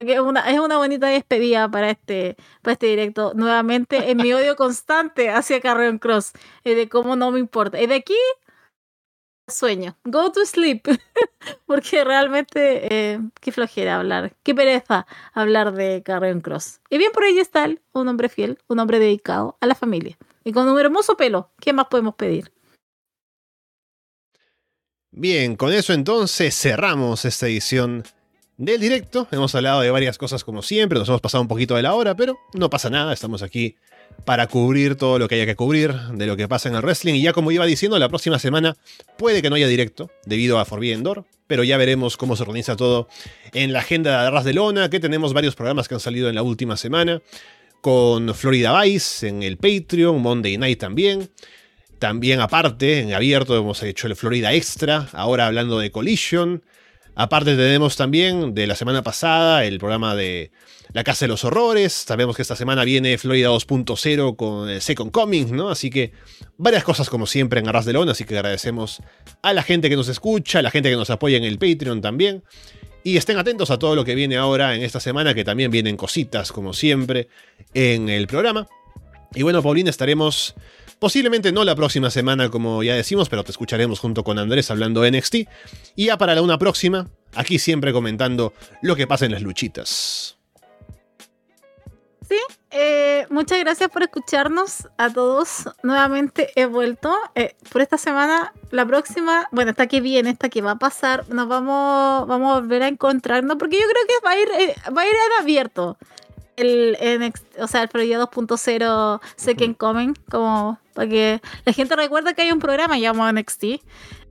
es una, es bonita despedida para este, para este directo. Nuevamente, en mi odio constante hacia Carrion Cross. Y de cómo no me importa. Y de aquí, sueño. Go to sleep. Porque realmente, eh, qué flojera hablar. Qué pereza hablar de Carrion Cross. Y bien por ahí está él, un hombre fiel, un hombre dedicado a la familia. Y con un hermoso pelo. ¿Qué más podemos pedir? Bien, con eso entonces cerramos esta edición del directo. Hemos hablado de varias cosas como siempre, nos hemos pasado un poquito de la hora, pero no pasa nada, estamos aquí para cubrir todo lo que haya que cubrir de lo que pasa en el wrestling. Y ya como iba diciendo, la próxima semana puede que no haya directo debido a Forbidden Door, pero ya veremos cómo se organiza todo en la agenda de Arras de Lona, que tenemos varios programas que han salido en la última semana, con Florida Vice en el Patreon, Monday Night también. También aparte, en abierto hemos hecho el Florida Extra, ahora hablando de Collision. Aparte tenemos también de la semana pasada el programa de La Casa de los Horrores. Sabemos que esta semana viene Florida 2.0 con el Second Coming, ¿no? Así que varias cosas como siempre en Arras de Lona. Así que agradecemos a la gente que nos escucha, a la gente que nos apoya en el Patreon también. Y estén atentos a todo lo que viene ahora en esta semana, que también vienen cositas como siempre en el programa. Y bueno, Paulina, estaremos Posiblemente no la próxima semana, como ya decimos, pero te escucharemos junto con Andrés hablando de NXT. Y ya para la una próxima, aquí siempre comentando lo que pasa en las luchitas. Sí, eh, muchas gracias por escucharnos a todos. Nuevamente he vuelto. Eh, por esta semana, la próxima, bueno, esta que viene, esta que va a pasar, nos vamos, vamos a volver a encontrarnos porque yo creo que va a ir, eh, va a ir en abierto el, o sea, el Florida 2.0 Second Coming, como para que la gente recuerde que hay un programa llamado NXT.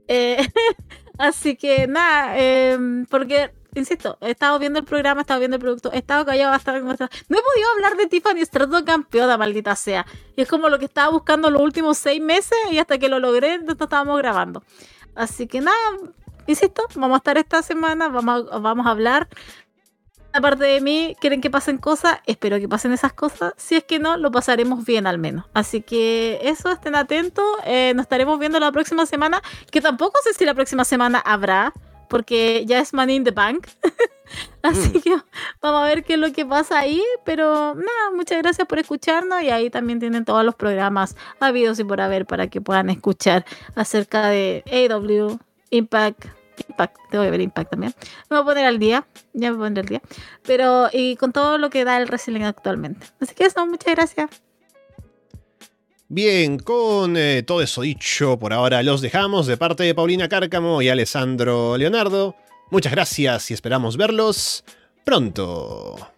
Eh, así que nada, em, porque, insisto, he estado viendo el programa, he estado viendo el producto, he estado callado bastante. No he podido hablar de Tiffany Stratton campeona, maldita sea. Y es como lo que estaba buscando los últimos seis meses y hasta que lo logré, no estábamos grabando. Así que nada, insisto, vamos a estar esta semana, vamos vamos a hablar aparte de mí quieren que pasen cosas, espero que pasen esas cosas. Si es que no, lo pasaremos bien al menos. Así que eso, estén atentos. Eh, nos estaremos viendo la próxima semana, que tampoco sé si la próxima semana habrá, porque ya es Money in the Bank. Así Mm. que vamos a ver qué es lo que pasa ahí. Pero nada, muchas gracias por escucharnos. Y ahí también tienen todos los programas habidos y por haber para que puedan escuchar acerca de AW, Impact. Impact, tengo que ver Impact también. Me voy a poner al día, ya me pondré al día. Pero, y con todo lo que da el wrestling actualmente. Así que eso, muchas gracias. Bien, con eh, todo eso dicho, por ahora los dejamos de parte de Paulina Cárcamo y Alessandro Leonardo. Muchas gracias y esperamos verlos pronto.